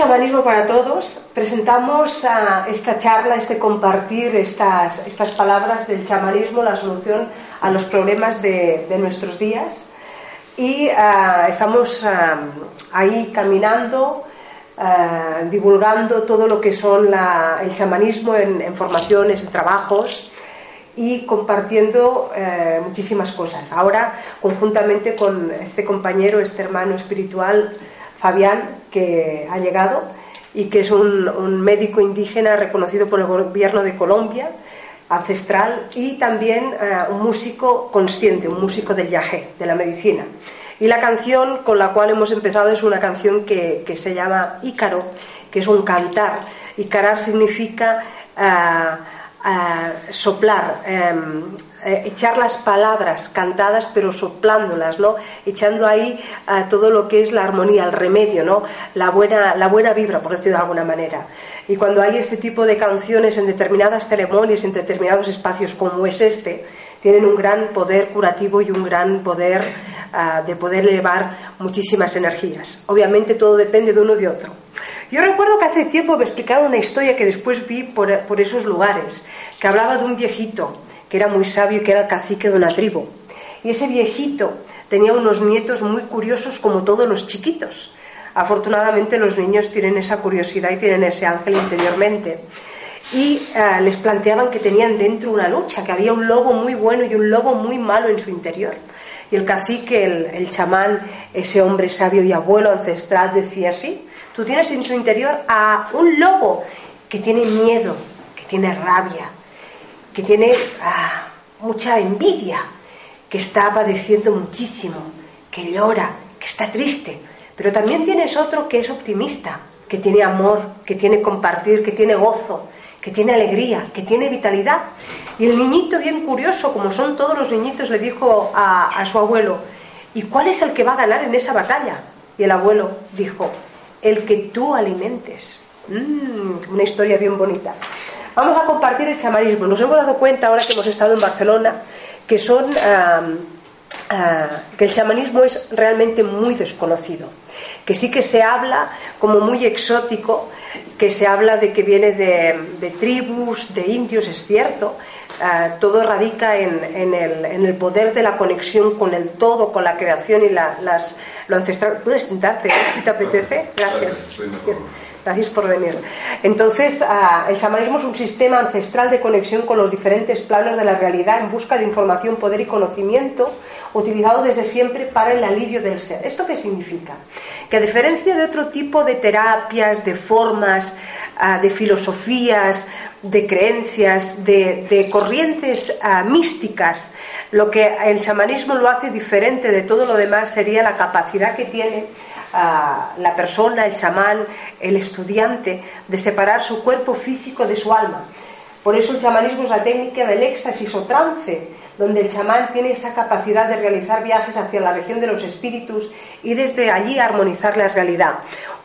Chamanismo para Todos. Presentamos esta charla, este compartir estas, estas palabras del chamanismo, la solución a los problemas de, de nuestros días. Y uh, estamos uh, ahí caminando, divulgando todo lo que son la, el chamanismo en, en, formaciones, en trabajos y compartiendo muchísimas cosas. Ahora, conjuntamente con este compañero, este hermano espiritual, Fabián, que ha llegado y que es un, médico indígena reconocido por el gobierno de Colombia, ancestral, y también uh, un músico consciente, un músico del yagé, de la medicina. Y la canción con la cual hemos empezado es una canción que, se llama Ícaro, que es un cantar. Ícarar significa uh, uh, soplar, um, eh, echar las palabras cantadas pero soplándolas, ¿no? Echando ahí uh, todo lo que es la armonía, el remedio, ¿no? La buena, la buena vibra, por decirlo de alguna manera. Y cuando hay este tipo de canciones en determinadas ceremonias, en determinados espacios como es este, tienen un gran poder curativo y un gran poder uh, de poder elevar muchísimas energías. Obviamente todo depende de uno de otro. Yo recuerdo que hace tiempo me explicaron una historia que después vi por, por esos lugares, que hablaba de un viejito que era muy sabio y que era el cacique de una tribu. Y ese viejito tenía unos nietos muy curiosos como todos los chiquitos. Afortunadamente los niños tienen esa curiosidad y tienen ese ángel interiormente. Y uh, les planteaban que tenían dentro una lucha, que había un lobo muy bueno y un lobo muy malo en su interior. Y el cacique, el, el chamán, ese hombre sabio y abuelo ancestral decía así, tú tienes en tu interior a un lobo que tiene miedo, que tiene rabia, que tiene ah, mucha envidia, que está padeciendo muchísimo, que llora, que está triste. Pero también tienes otro que es optimista, que tiene amor, que tiene compartir, que tiene gozo, que tiene alegría, que tiene vitalidad. Y el niñito, bien curioso, como son todos los niñitos, le dijo a, su abuelo, ¿y cuál es el que va a ganar en esa batalla? Y el abuelo dijo, el que tú alimentes. Mm, una historia bien bonita. Vamos a compartir el chamanismo. Nos hemos dado cuenta ahora que hemos estado en Barcelona que son uh, uh, que el chamanismo es realmente muy desconocido, que sí que se habla como muy exótico, que se habla de que viene de, de tribus, de indios, es cierto. Uh, todo radica en, en, el, en, el, poder de la conexión con el todo, con la creación y la, las, lo ancestral. ¿Puedes sentarte eh, si te apetece? Gracias. Gracias por venir. Entonces, uh, el chamanismo es un sistema ancestral de conexión con los diferentes planos de la realidad en busca de información, poder y conocimiento, utilizado desde siempre para el alivio del ser. ¿Esto qué significa? Que a diferencia de otro tipo de terapias, de formas, uh, de filosofías, de creencias, de, de corrientes uh, místicas, lo que el chamanismo lo hace diferente de todo lo demás sería la capacidad que tiene a la persona, el chamán, el estudiante, de separar su cuerpo físico de su alma. Por eso el chamanismo es la técnica del éxtasis o trance, donde el chamán tiene esa capacidad de realizar viajes hacia la región de los espíritus y desde allí armonizar la realidad.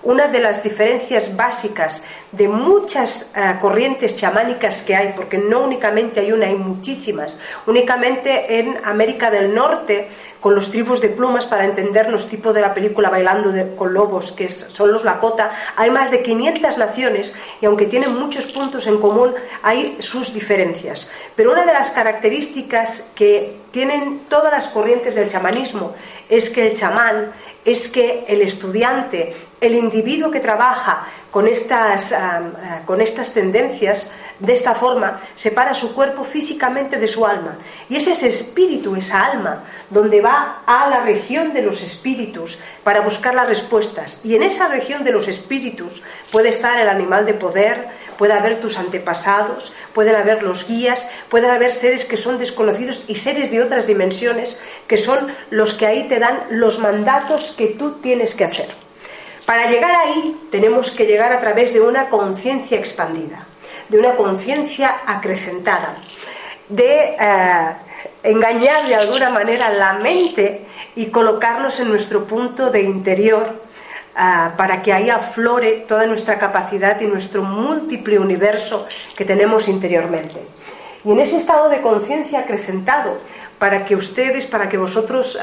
Una de las diferencias básicas de muchas uh, corrientes chamánicas que hay, porque no únicamente hay una, hay muchísimas, únicamente en América del Norte con los tribus de plumas para entendernos, tipo de la película Bailando con Lobos, que son los Lakota. Hay más de 500 naciones y aunque tienen muchos puntos en común, hay sus diferencias. Pero una de las características que tienen todas las corrientes del chamanismo es que el chamán, es que el estudiante, el individuo que trabaja con estas, um, con estas tendencias, de esta forma, separa su cuerpo físicamente de su alma. Y es ese espíritu, esa alma, donde va a la región de los espíritus para buscar las respuestas. Y en esa región de los espíritus puede estar el animal de poder, puede haber tus antepasados, pueden haber los guías, pueden haber seres que son desconocidos y seres de otras dimensiones que son los que ahí te dan los mandatos que tú tienes que hacer. Para llegar ahí tenemos que llegar a través de una conciencia expandida de una conciencia acrecentada, de eh, engañar de alguna manera la mente y colocarnos en nuestro punto de interior ah, para que ahí aflore toda nuestra capacidad y nuestro múltiple universo que tenemos interiormente. Y en ese estado de conciencia acrecentado, para que ustedes, para que vosotros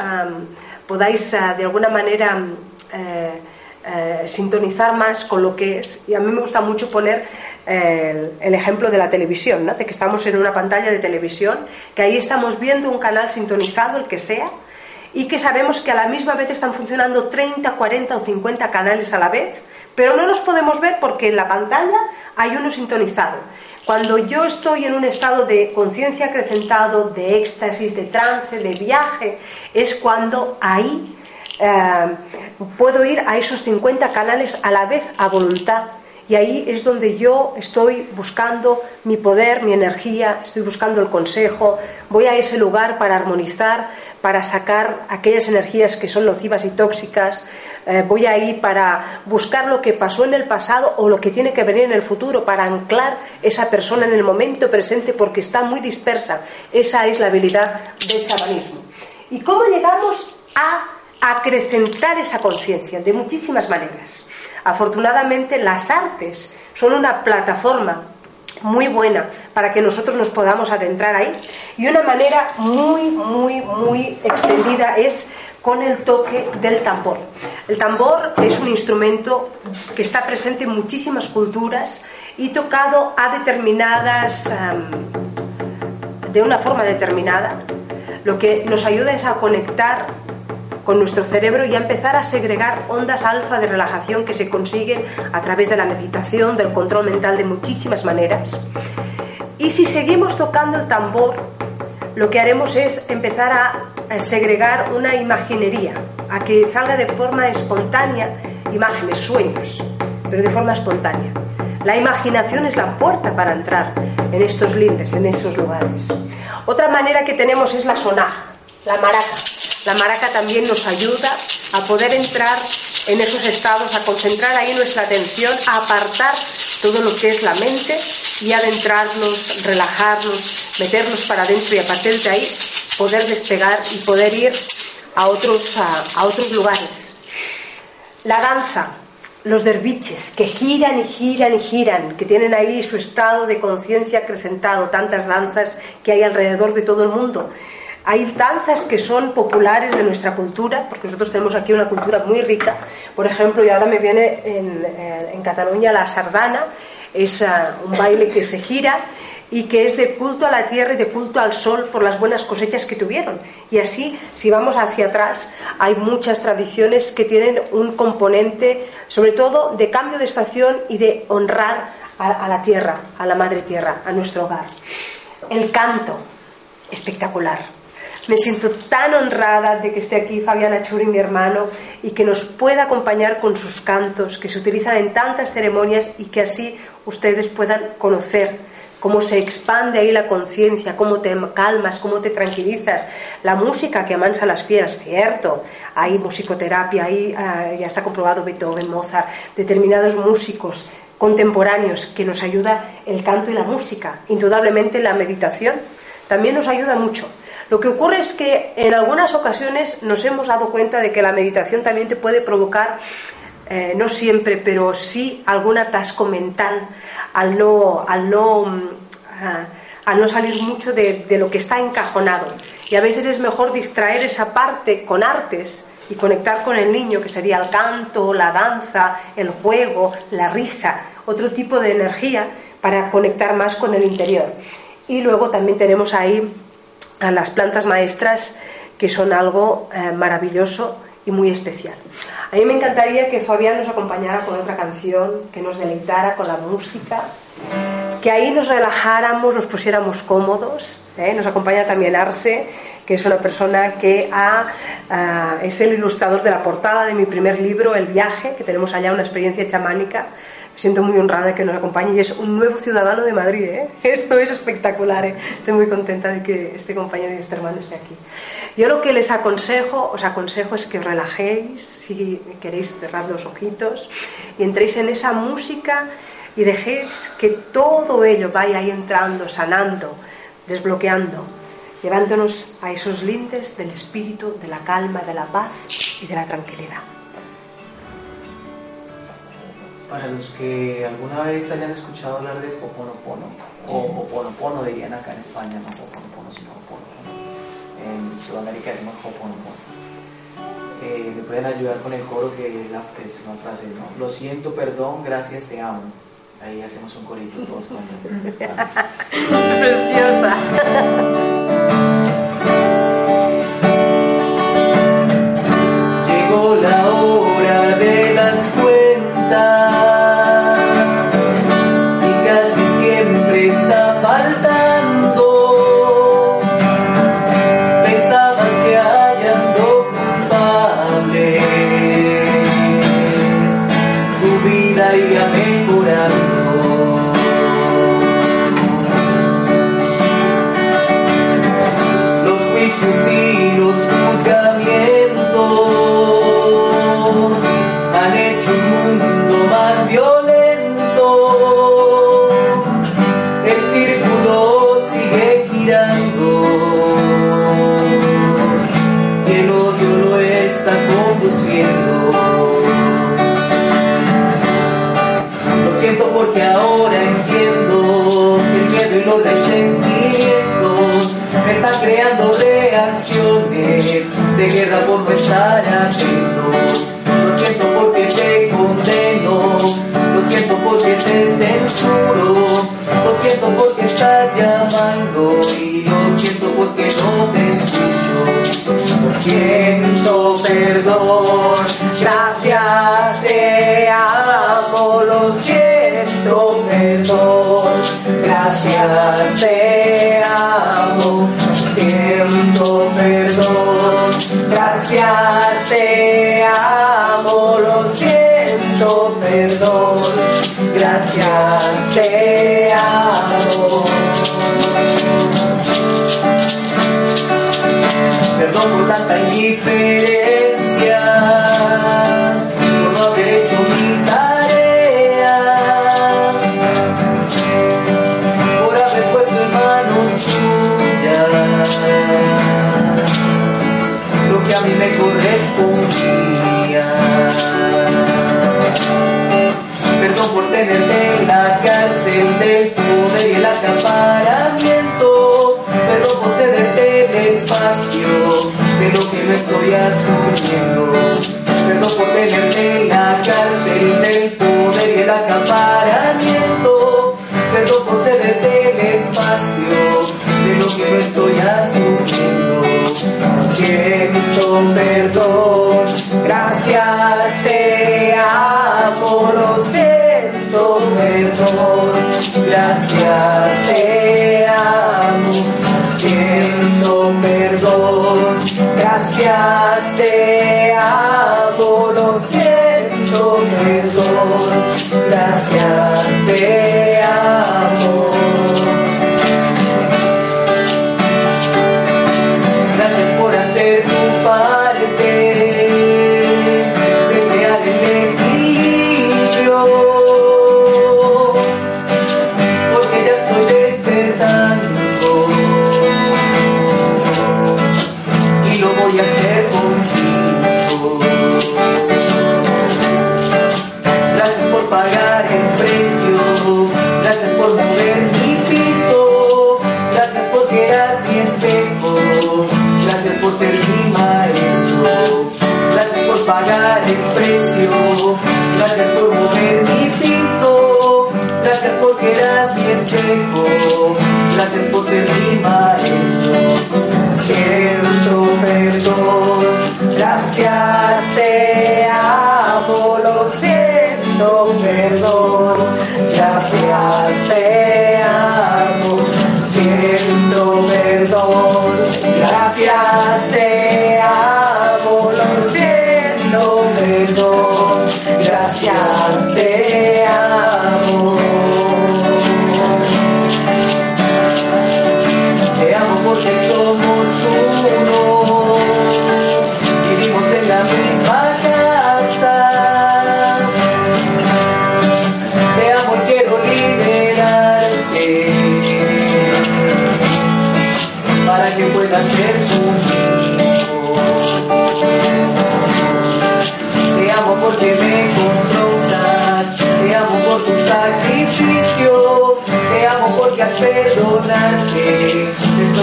podáis ah, de alguna manera eh, eh, sintonizar más con lo que es, y a mí me gusta mucho poner el, ejemplo de la televisión, de que estamos en una pantalla de televisión, que ahí estamos viendo un canal sintonizado, el que sea, y que sabemos que a la misma vez están funcionando 30, 40 o 50 canales a la vez, pero no los podemos ver porque en la pantalla hay uno sintonizado. Cuando yo estoy en un estado de conciencia acrecentado, de éxtasis, de trance, de viaje, es cuando ahí eh, puedo ir a esos 50 canales a la vez a voluntad y ahí es donde yo estoy buscando mi poder, mi energía, estoy buscando el consejo, voy a ese lugar para armonizar, para sacar aquellas energías que son nocivas y tóxicas, eh, voy ahí para buscar lo que pasó en el pasado o lo que tiene que venir en el futuro, para anclar esa persona en el momento presente porque está muy dispersa. Esa es la habilidad del chamanismo. ¿Y cómo llegamos a acrecentar esa conciencia? De muchísimas maneras. Afortunadamente las artes son una plataforma muy buena para que nosotros nos podamos adentrar ahí y una manera muy, muy, muy extendida es con el toque del tambor. El tambor es un instrumento que está presente en muchísimas culturas y tocado a determinadas, de una forma determinada, lo que nos ayuda es a conectar con nuestro cerebro y a empezar a segregar ondas alfa de relajación que se consiguen a través de la meditación, del control mental de muchísimas maneras. Y si seguimos tocando el tambor, lo que haremos es empezar a segregar una imaginería, a que salga de forma espontánea imágenes, sueños, pero de forma espontánea. La imaginación es la puerta para entrar en estos lindes, en esos lugares. Otra manera que tenemos es la sonaja, la maraca. La maraca también nos ayuda a poder entrar en esos estados, a concentrar ahí nuestra atención, a apartar todo lo que es la mente y adentrarnos, relajarnos, meternos para adentro y a partir de ahí poder despegar y poder ir a otros, a, otros lugares. La danza, los derviches que giran y giran y giran, que tienen ahí su estado de conciencia acrecentado, tantas danzas que hay alrededor de todo el mundo hay danzas que son populares de nuestra cultura, porque nosotros tenemos aquí una cultura muy rica. Por ejemplo, y ahora me viene en, eh, Cataluña la sardana, es ah, un baile que se gira y que es de culto a la tierra y de culto al sol por las buenas cosechas que tuvieron. Y así, si vamos hacia atrás, hay muchas tradiciones que tienen un componente, sobre todo, de cambio de estación y de honrar a la tierra, a la madre tierra, a nuestro hogar. El canto, espectacular me siento tan honrada de que esté aquí Fabiana Churi, mi hermano, y que nos pueda acompañar con sus cantos, que se utilizan en tantas ceremonias y que así ustedes puedan conocer cómo se expande ahí la conciencia, cómo te calmas, cómo te tranquilizas. La música que amansa las fieras, cierto, hay musicoterapia, ahí ah, ya está comprobado Beethoven, Mozart, determinados músicos contemporáneos que nos ayuda el canto y la música. Indudablemente la meditación también nos ayuda mucho. Lo que ocurre es que en algunas ocasiones nos hemos dado cuenta de que la meditación también te puede provocar, eh, no siempre, pero sí algún atasco mental al no, al no, mm, al no salir mucho de, de lo que está encajonado. Y a veces es mejor distraer esa parte con artes y conectar con el niño, que sería el canto, la danza, el juego, la risa, otro tipo de energía para conectar más con el interior. Y luego también tenemos ahí a las plantas maestras que son algo eh, maravilloso y muy especial. A mí me encantaría que Fabián nos acompañara con otra canción, que nos deleitara con la música, que ahí nos relajáramos, nos pusiéramos cómodos. ¿eh? Nos acompaña también Arce, que es una persona que ha, eh, es el ilustrador de la portada de mi primer libro, El viaje, que tenemos allá una experiencia chamánica siento muy honrada de que nos acompañe y es un nuevo ciudadano de Madrid. ¿eh? Esto es espectacular. ¿eh? Estoy muy contenta de que este compañero y este hermano esté aquí. Yo lo que les aconsejo, os aconsejo es que os relajéis, si queréis cerrar los ojitos y entréis en esa música y dejéis que todo ello vaya ahí entrando, sanando, desbloqueando llevándonos a esos lindes del espíritu, de la calma, de la paz y de la tranquilidad. Para los que alguna vez hayan escuchado hablar de Ho'oponopono, o Ho'oponopono dirían acá en España, no Ho'oponopono, sino Ho'oponopono. En Sudamérica decimos Ho'oponopono. Eh, me pueden ayudar con el coro que es la, una frase, ¿no? Lo siento, perdón, gracias, te amo. Ahí hacemos un corito todos cuando. Preciosa. de guerra por no estar atento. Lo siento porque te condeno, lo siento porque te censuro, lo siento porque estás llamando y lo siento porque no te escucho. Lo siento, perdón, que no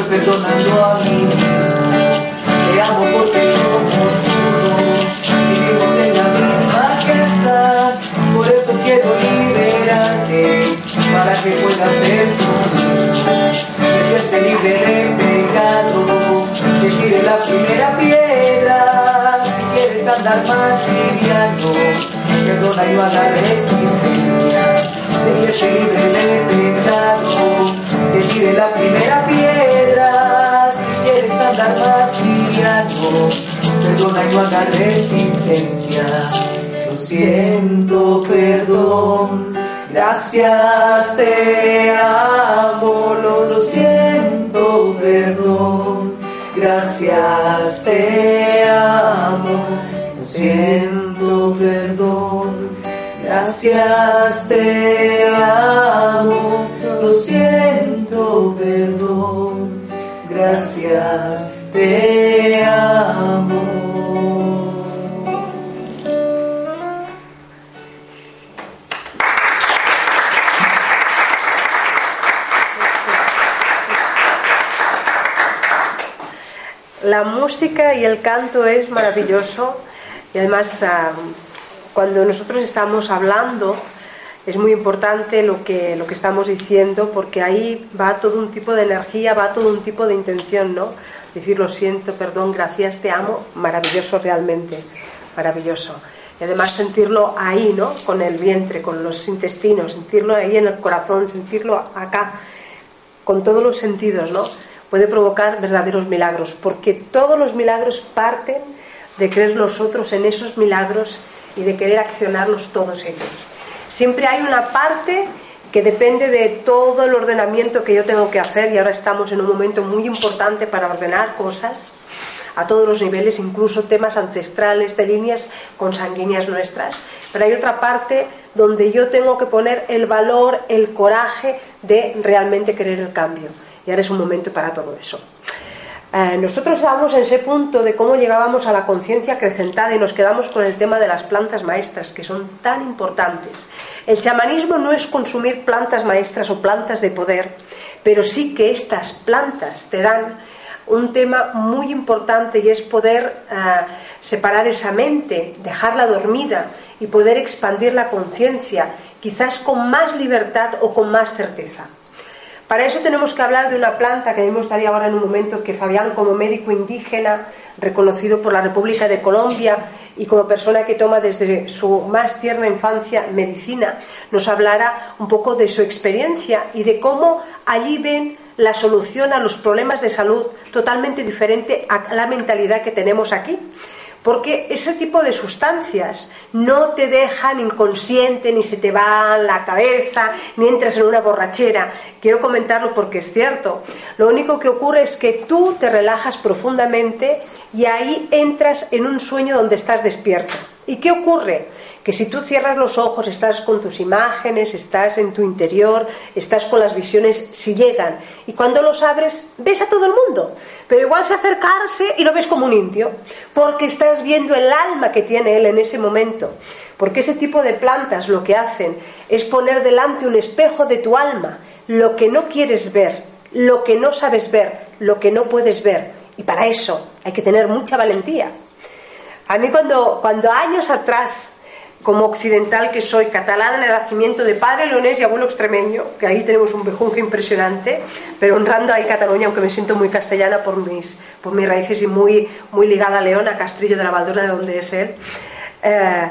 perdonando a mí mismo. Te amo porque somos uno, vivimos en la misma casa, por eso quiero liberarte, para que puedas ser tú. Que libre de pecado, que tire la primera piedra, si quieres andar más liviano, perdona y no haga resistencia. Déjese libre de pecado, que tire la primera piedra, y no haga resistencia. Lo siento, perdón, gracias te amo, lo siento, perdón, gracias te amo, lo siento, perdón, gracias te amo, lo siento, perdón, gracias te amo. La música y el canto es maravilloso y además ah, cuando nosotros estamos hablando es muy importante lo que, lo que estamos diciendo porque ahí va todo un tipo de energía, va todo un tipo de intención, ¿no? Decir lo siento, perdón, gracias, te amo, maravilloso realmente, maravilloso. Y además sentirlo ahí, ¿no? Con el vientre, con los intestinos, sentirlo ahí en el corazón, sentirlo acá, con todos los sentidos, ¿no? Puede provocar verdaderos milagros, porque todos los milagros parten de creer nosotros en esos milagros y de querer accionarlos todos ellos. Siempre hay una parte que depende de todo el ordenamiento que yo tengo que hacer y ahora estamos en un momento muy importante para ordenar cosas a todos los niveles, incluso temas ancestrales de líneas consanguíneas nuestras. Pero hay otra parte donde yo tengo que poner el valor, el coraje de realmente querer el cambio. Y ahora es un momento para todo eso. Eh, nosotros estábamos en ese punto de cómo llegábamos a la conciencia acrecentada y nos quedamos con el tema de las plantas maestras, que son tan importantes. El chamanismo no es consumir plantas maestras o plantas de poder, pero sí que estas plantas te dan un tema muy importante y es poder eh, separar esa mente, dejarla dormida y poder expandir la conciencia, quizás con más libertad o con más certeza. Para eso tenemos que hablar de una planta que a mí me gustaría ahora en un momento que Fabián, como médico indígena, reconocido por la República de Colombia y como persona que toma desde su más tierna infancia medicina, nos hablara un poco de su experiencia y de cómo allí ven la solución a los problemas de salud totalmente diferente a la mentalidad que tenemos aquí. Porque ese tipo de sustancias no te dejan inconsciente, ni se te va la cabeza, ni entras en una borrachera. Quiero comentarlo porque es cierto. Lo único que ocurre es que tú te relajas profundamente y ahí entras en un sueño donde estás despierto. ¿Y qué ocurre? Que si tú cierras los ojos, estás con tus imágenes, estás en tu interior, estás con las visiones, si llegan. Y cuando los abres, ves a todo el mundo. Pero igual se acercarse y lo ves como un indio, porque estás viendo el alma que tiene él en ese momento. Porque ese tipo de plantas lo que hacen es poner delante un espejo de tu alma, lo que no quieres ver, lo que no sabes ver, lo que no puedes ver. Y para eso hay que tener mucha valentía. A mí cuando, cuando años atrás, como occidental que soy, catalana de nacimiento de padre leonés y abuelo extremeño, que ahí tenemos un bejunje impresionante, pero honrando a Cataluña, aunque me siento muy castellana por mis, por mis raíces y muy, muy ligada a León, a Castrillo de la Valdora, de donde es él. Eh,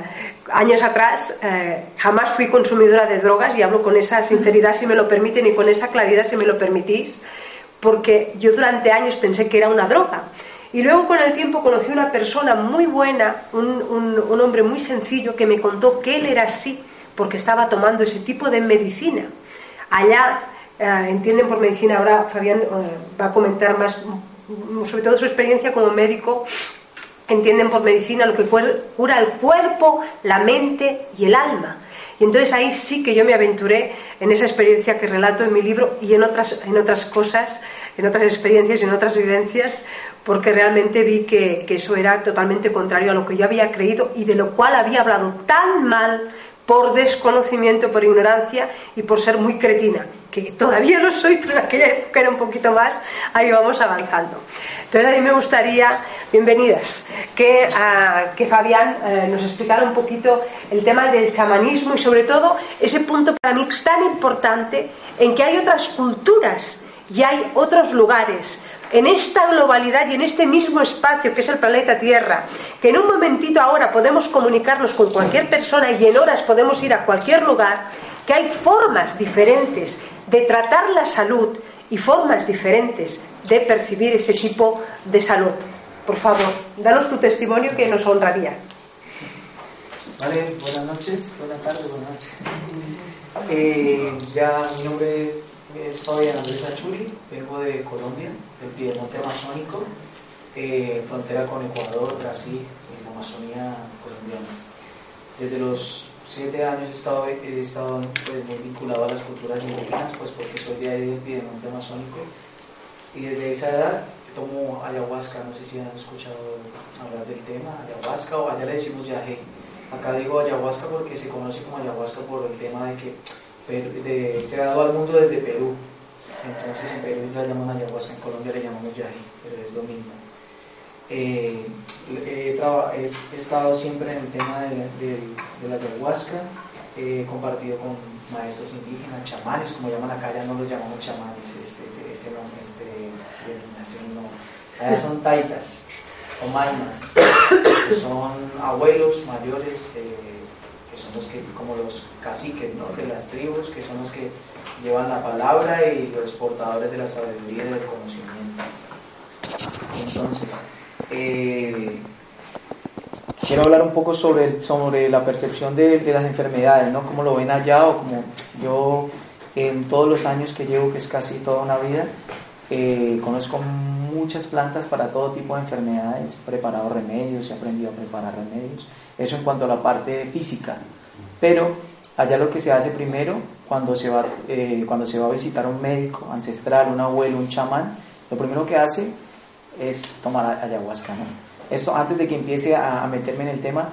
años atrás eh, jamás fui consumidora de drogas y hablo con esa sinceridad si me lo permiten y con esa claridad si me lo permitís, porque yo durante años pensé que era una droga y luego con el tiempo conocí una persona muy buena, un, un, hombre muy sencillo, que me contó que él era así porque estaba tomando ese tipo de medicina. Allá, eh, entienden por medicina, ahora Fabián eh, va a comentar más, sobre todo su experiencia como médico, entienden por medicina lo que cura el cuerpo, la mente y el alma. Y entonces ahí sí que yo me aventuré en esa experiencia que relato en mi libro y en otras, en otras cosas, en otras experiencias y en otras vivencias, porque realmente vi que, eso era totalmente contrario a lo que yo había creído y de lo cual había hablado tan mal por desconocimiento, por ignorancia y por ser muy cretina, que que todavía no soy, pero en aquella época era un poquito más, ahí vamos avanzando. Entonces a mí me gustaría, bienvenidas, que, ah, que Fabián eh, nos explicara un poquito el tema del chamanismo y sobre todo ese punto para mí tan importante en que hay otras culturas y hay otros lugares en esta globalidad y en este mismo espacio que es el planeta Tierra, que en un momentito ahora podemos comunicarnos con cualquier persona y en horas podemos ir a cualquier lugar, que hay formas diferentes de tratar la salud y formas diferentes de percibir ese tipo de salud. Por favor, danos tu testimonio que nos honraría. Vale, buenas noches, buenas tardes, buenas noches. Eh, ya mi nombre es Fabián Andrés Achuri, vengo de Colombia, del Piedemonte Amazónico, eh, frontera con Ecuador, Brasil, en la Amazonía colombiana. Desde los siete años he estado, he estado pues, muy vinculado a las culturas indígenas, pues porque soy de ahí del Piedemonte Amazónico, y desde esa edad tomo ayahuasca, no sé si han escuchado hablar del tema, ayahuasca o allá le decimos yagé. Acá digo ayahuasca porque se conoce como ayahuasca por el tema de que de, se ha dado al mundo desde Perú. Entonces en Perú la llaman ayahuasca, en Colombia le llamamos yají, pero es lo mismo. Eh, he, estado siempre en el tema de, la ayahuasca, he compartido con maestros indígenas, chamanes, como llaman acá, ya no los llamamos chamanes, este, este nombre, este, denominación no. Allá son taitas o maimas, que son abuelos mayores. Eh, son los que, como los caciques ¿no? de las tribus, que son los que llevan la palabra y los portadores de la sabiduría y del conocimiento. Entonces, eh, quiero hablar un poco sobre, sobre la percepción de, las enfermedades, ¿no? Como lo ven allá o como yo en todos los años que llevo, que es casi toda una vida, eh, conozco muchas plantas para todo tipo de enfermedades, he preparado remedios, he aprendido a preparar remedios. Eso en cuanto a la parte física. Pero allá lo que se hace primero, cuando se va, eh, cuando se va a visitar un médico ancestral, un abuelo, un chamán, lo primero que hace es tomar ayahuasca. Esto, antes de que empiece a, meterme en el tema,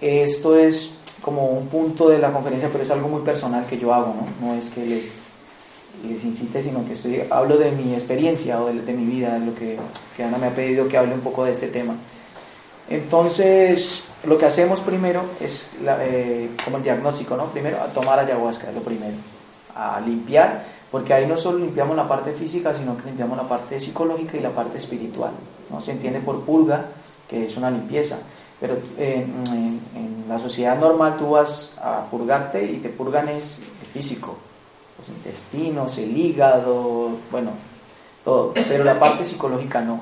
esto es como un punto de la conferencia, pero es algo muy personal que yo hago, ¿no? No es que les, les incite, sino que estoy, hablo de mi experiencia o de, mi vida, de lo que, Ana me ha pedido que hable un poco de este tema. Entonces, lo que hacemos primero es eh, como el diagnóstico, ¿no? Primero, a tomar ayahuasca, es lo primero. A limpiar, porque ahí no solo limpiamos la parte física, sino que limpiamos la parte psicológica y la parte espiritual. ¿no? Se entiende por purga, que es una limpieza. Pero en, la sociedad normal tú vas a purgarte y te purgan es el físico, los intestinos, el hígado, bueno, todo. Pero la parte psicológica no.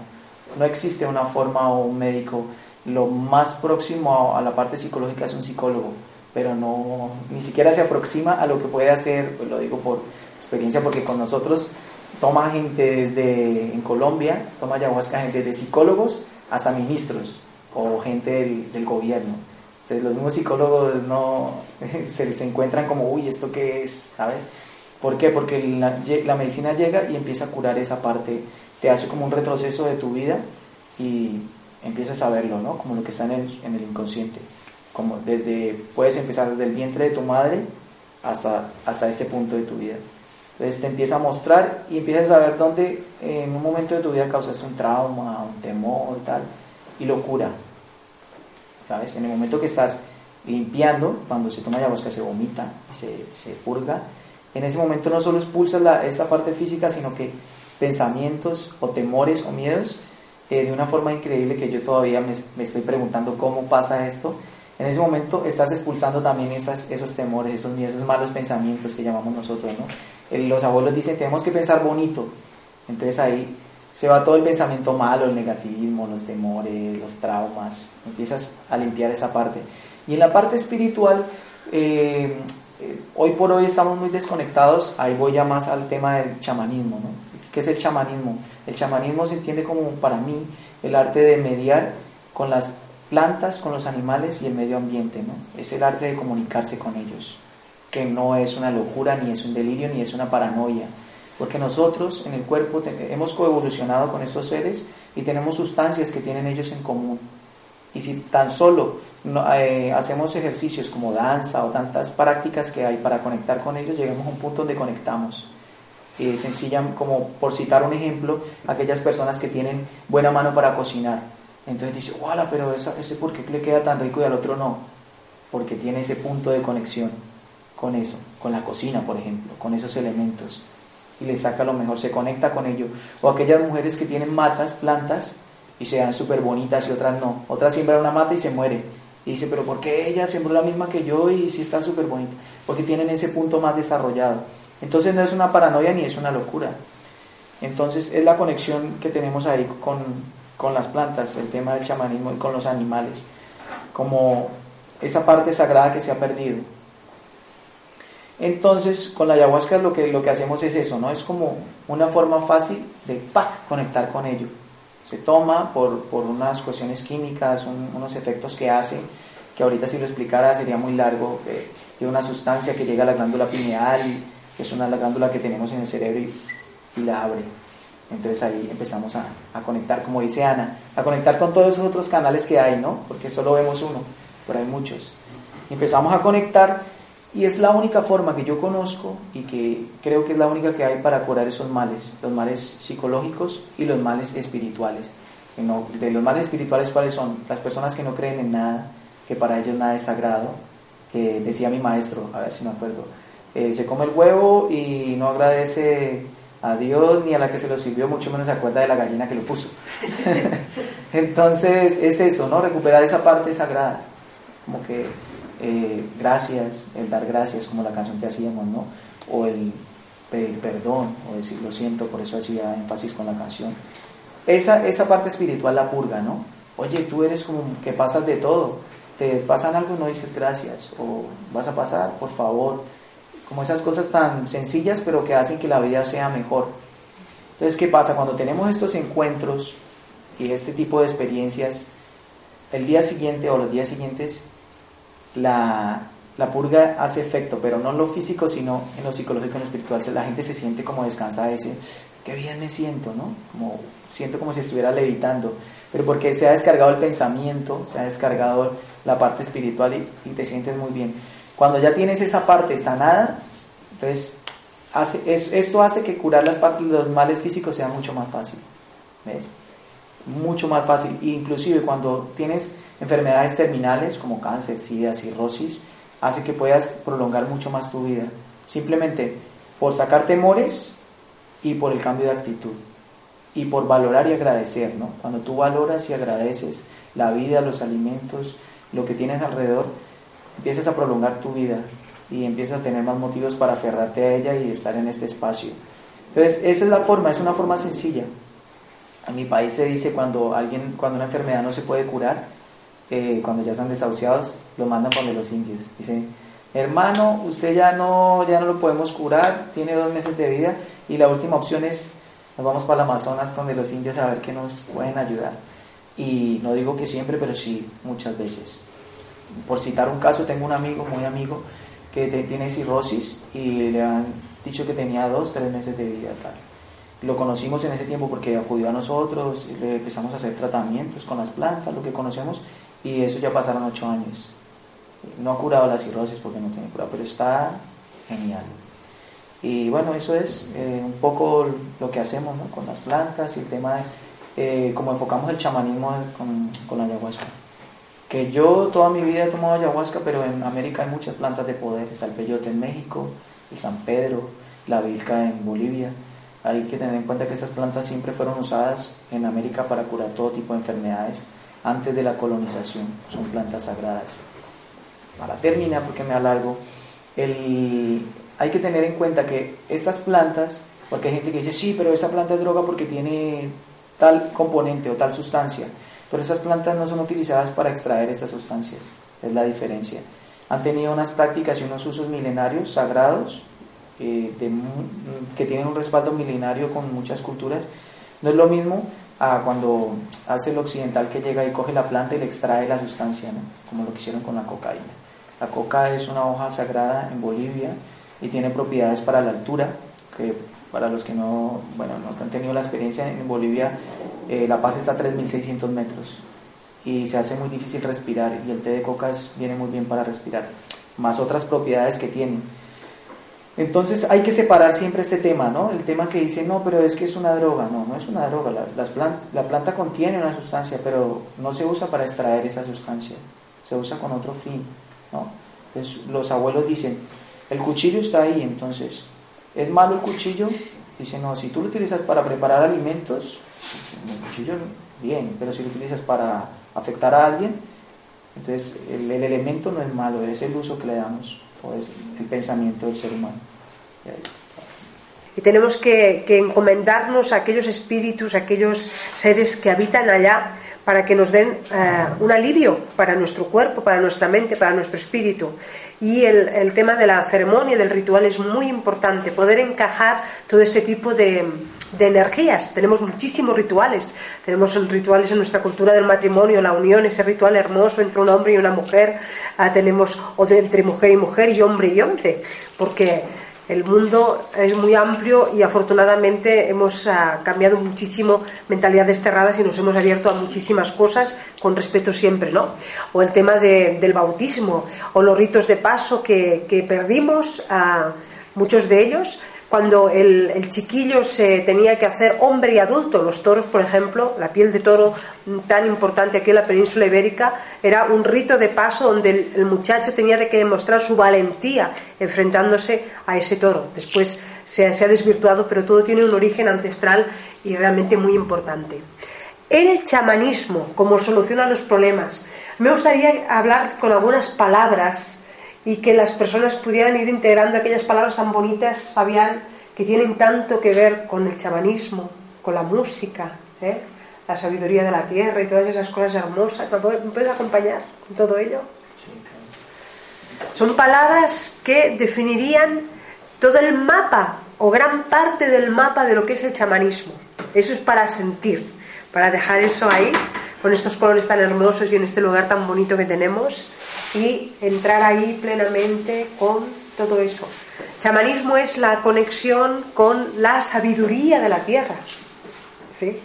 No existe una forma o un médico lo más próximo a, la parte psicológica es un psicólogo, pero no, ni siquiera se aproxima a lo que puede hacer, pues lo digo por experiencia, porque con nosotros toma gente desde en Colombia, toma ayahuasca gente de psicólogos hasta ministros o gente del, gobierno. Entonces los mismos psicólogos no se, se encuentran como, uy, ¿esto qué es? ¿Sabes? ¿Por qué? Porque la, la medicina llega y empieza a curar esa parte, te hace como un retroceso de tu vida y empiezas a verlo, ¿no? Como lo que está en el, en el inconsciente. Como desde, puedes empezar desde el vientre de tu madre hasta, hasta este punto de tu vida. Entonces te empieza a mostrar y empiezas a ver dónde en un momento de tu vida causas un trauma, un temor, tal, y lo cura. ¿Sabes? En el momento que estás limpiando, cuando se toma ayahuasca se vomita se, se purga, en ese momento no solo expulsas esa parte física, sino que pensamientos o temores o miedos eh, de una forma increíble que yo todavía me, estoy preguntando cómo pasa esto. En ese momento estás expulsando también esas, esos temores, esos miedos, malos pensamientos que llamamos nosotros. ¿no? los abuelos dicen, tenemos que pensar bonito. Entonces ahí se va todo el pensamiento malo, el negativismo, los temores, los traumas. Empiezas a limpiar esa parte. Y en la parte espiritual, eh, eh, hoy por hoy estamos muy desconectados. Ahí voy ya más al tema del chamanismo. ¿Qué es el chamanismo? El chamanismo se entiende como para mí el arte de mediar con las plantas, con los animales y el medio ambiente, ¿no? Es el arte de comunicarse con ellos, que no es una locura, ni es un delirio, ni es una paranoia, porque nosotros en el cuerpo hemos coevolucionado con estos seres y tenemos sustancias que tienen ellos en común. Y si tan solo eh, hacemos ejercicios como danza o tantas prácticas que hay para conectar con ellos, llegamos a un punto donde conectamos. Eh, sencilla, como por citar un ejemplo, aquellas personas que tienen buena mano para cocinar. Entonces dice, ¡wala! Pero eso, este por qué le queda tan rico y al otro no? Porque tiene ese punto de conexión con eso, con la cocina, por ejemplo, con esos elementos. Y le saca lo mejor, se conecta con ello. O aquellas mujeres que tienen matas, plantas, y se dan súper bonitas y otras no. Otras siembran una mata y se muere. Y dice, pero ¿por qué ella sembró la misma que yo y sí está súper bonita? Porque tienen ese punto más desarrollado. Entonces no es una paranoia ni es una locura. Entonces es la conexión que tenemos ahí con, con las plantas, el tema del chamanismo y con los animales, como esa parte sagrada que se ha perdido. Entonces, con la ayahuasca lo que, lo que hacemos es eso, ¿no? Es como una forma fácil de ¡pac! conectar con ello se toma por, por unas cuestiones químicas, unos efectos que hace, que ahorita si lo explicara sería muy largo, que tiene una sustancia que llega a la glándula pineal, es una glándula que tenemos en el cerebro y, la abre. Entonces ahí empezamos a, conectar, como dice Ana, a conectar con todos esos otros canales que hay, ¿no? Porque solo vemos uno, pero hay muchos. Empezamos a conectar y es la única forma que yo conozco y que creo que es la única que hay para curar esos males, los males psicológicos y los males espirituales. de los males espirituales, ¿cuáles son? Las personas que no creen en nada, que para ellos nada es sagrado, que decía mi maestro, a ver si me acuerdo, eh, se come el huevo y no agradece a Dios ni a la que se lo sirvió, mucho menos se acuerda de la gallina que lo puso. Entonces es eso, ¿no? Recuperar esa parte sagrada, como que eh, gracias, el dar gracias, como la canción que hacíamos, ¿no? O el pedir perdón, o decir lo siento, por eso hacía énfasis con la canción. Esa, esa parte espiritual la purga, ¿no? Oye, tú eres como que pasas de todo, te pasan algo no dices gracias, o vas a pasar, por favor, como esas cosas tan sencillas, pero que hacen que la vida sea mejor. Entonces, ¿qué pasa? Cuando tenemos estos encuentros y este tipo de experiencias, el día siguiente o los días siguientes la, purga hace efecto, pero no en lo físico, sino en lo psicológico, en lo espiritual. La gente se siente como descansada y dice, qué bien me siento, ¿no? Como, siento como si estuviera levitando, pero porque se ha descargado el pensamiento, se ha descargado la parte espiritual y, te sientes muy bien. Cuando ya tienes esa parte sanada, entonces hace, esto hace que curar las partes de los males físicos sea mucho más fácil. ¿Ves? Mucho más fácil. Inclusive cuando tienes enfermedades terminales como cáncer, sida, cirrosis, hace que puedas prolongar mucho más tu vida. Simplemente por sacar temores y por el cambio de actitud. Y por valorar y agradecer, ¿no? Cuando tú valoras y agradeces la vida, los alimentos, lo que tienes alrededor, empiezas a prolongar tu vida y empiezas a tener más motivos para aferrarte a ella y estar en este espacio. Entonces, esa es la forma, es una forma sencilla. En mi país se dice cuando alguien, cuando una enfermedad no se puede curar, cuando ya están desahuciados, lo mandan por los indios. Dice, hermano, usted ya no, ya no lo podemos curar, tiene dos meses de vida y la última opción es, nos vamos para el Amazonas donde los indios a ver qué nos pueden ayudar. Y no digo que siempre, pero sí muchas veces. Por citar un caso, tengo un amigo, muy amigo, que tiene cirrosis y le han dicho que tenía dos, tres meses de vida tal. Lo conocimos en ese tiempo porque acudió a nosotros, le empezamos a hacer tratamientos con las plantas, lo que conocemos, y eso ya pasaron ocho años. No ha curado la cirrosis porque no tiene cura, pero está genial. Y bueno, eso es eh, un poco lo que hacemos con las plantas y el tema de eh, cómo enfocamos el chamanismo con, con, la ayahuasca. Que yo toda mi vida he tomado ayahuasca, pero en América hay muchas plantas de poder. Está el peyote en México, el San Pedro, la vilca en Bolivia. Hay que tener en cuenta que estas plantas siempre fueron usadas en América para curar todo tipo de enfermedades antes de la colonización, son plantas sagradas. Para terminar, porque me alargo, el, hay que tener en cuenta que estas plantas, porque hay gente que dice, sí, pero esta planta es droga porque tiene tal componente o tal sustancia, pero esas plantas no son utilizadas para extraer esas sustancias, es la diferencia. Han tenido unas prácticas y unos usos milenarios, sagrados, eh, que tienen un respaldo milenario con muchas culturas. No es lo mismo cuando hace el occidental que llega y coge la planta y le extrae la sustancia, ¿no? como lo que hicieron con la cocaína. La coca es una hoja sagrada en Bolivia y tiene propiedades para la altura, que para los que no, bueno, no han tenido la experiencia, en Bolivia eh, La Paz está a 3.600 metros y se hace muy difícil respirar y el té de coca viene muy bien para respirar, más otras propiedades que tiene. Entonces hay que separar siempre este tema, ¿no? El tema que dice, no, pero es que es una droga, no, no es una droga, la, las la planta contiene una sustancia, pero no se usa para extraer esa sustancia, se usa con otro fin, ¿no? Los abuelos dicen, el cuchillo está ahí, entonces, ¿es malo el cuchillo? Dice, no, si tú lo utilizas para preparar alimentos, el cuchillo bien, pero si lo utilizas para afectar a alguien, entonces el, elemento no es malo, es el uso que le damos, o es el pensamiento del ser humano. Y tenemos que, encomendarnos a aquellos espíritus, a aquellos seres que habitan allá, para que nos den eh, un alivio para nuestro cuerpo, para nuestra mente, para nuestro espíritu. Y el, el tema de la ceremonia, del ritual es muy importante, poder encajar todo este tipo de, de energías. Tenemos muchísimos rituales. Tenemos rituales en nuestra cultura del matrimonio, la unión, ese ritual hermoso entre un hombre y una mujer. Ah, tenemos o entre mujer y mujer y hombre y hombre, porque el mundo es muy amplio y afortunadamente hemos ah, cambiado muchísimo mentalidades cerradas y nos hemos abierto a muchísimas cosas con respeto siempre, ¿no? O el tema del bautismo o los ritos de paso que, que perdimos, a muchos de ellos cuando el, chiquillo se tenía que hacer hombre y adulto, los toros, por ejemplo, la piel de toro tan importante aquí en la península ibérica, era un rito de paso donde el, muchacho tenía que demostrar su valentía enfrentándose a ese toro. Después se, se ha desvirtuado, pero todo tiene un origen ancestral y realmente muy importante. El chamanismo como solución a los problemas. Me gustaría hablar con algunas palabras y que las personas pudieran ir integrando aquellas palabras tan bonitas, Fabián, que tienen tanto que ver con el chamanismo, con la música, ¿eh? la sabiduría de la tierra y todas esas cosas hermosas. ¿Me puedes acompañar con todo ello? Son palabras que definirían todo el mapa o gran parte del mapa de lo que es el chamanismo. Eso es para sentir, para dejar eso ahí, con estos colores tan hermosos y en este lugar tan bonito que tenemos y entrar ahí plenamente con todo eso. Chamanismo es la conexión con la sabiduría de la tierra. ¿Sí?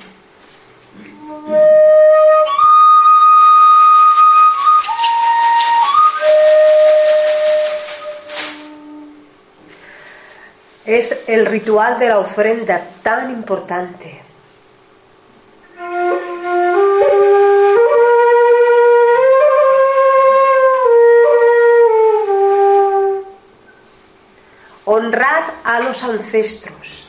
Es el ritual de la ofrenda tan importante. Honrar a los ancestros.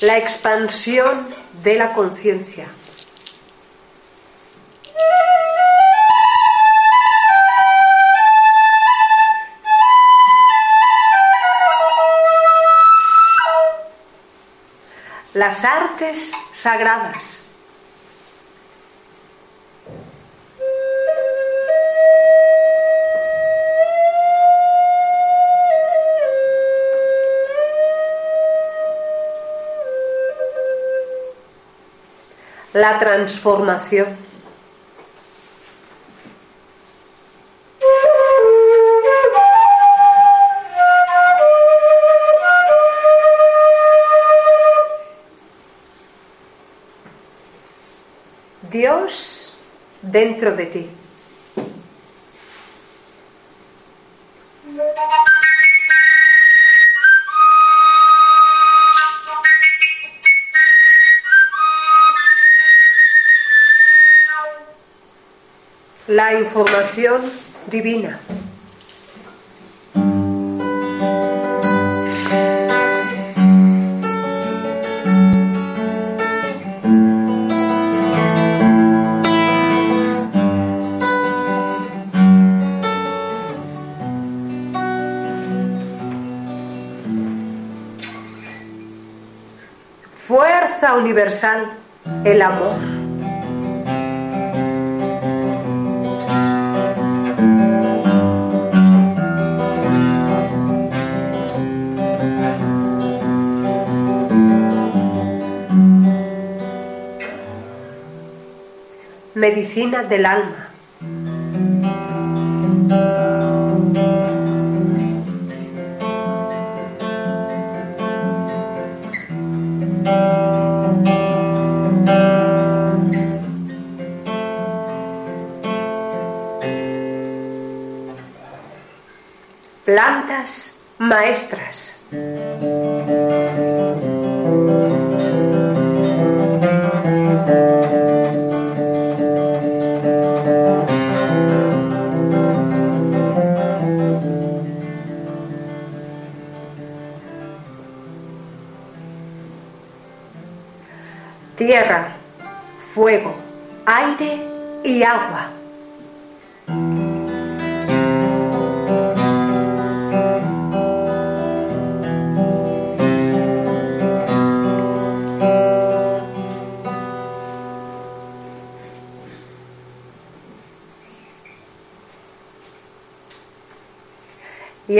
La expansión de la conciencia. Las artes sagradas. La transformación. Dentro de ti. La información divina. Universal, el amor. Medicina del alma. Maestras.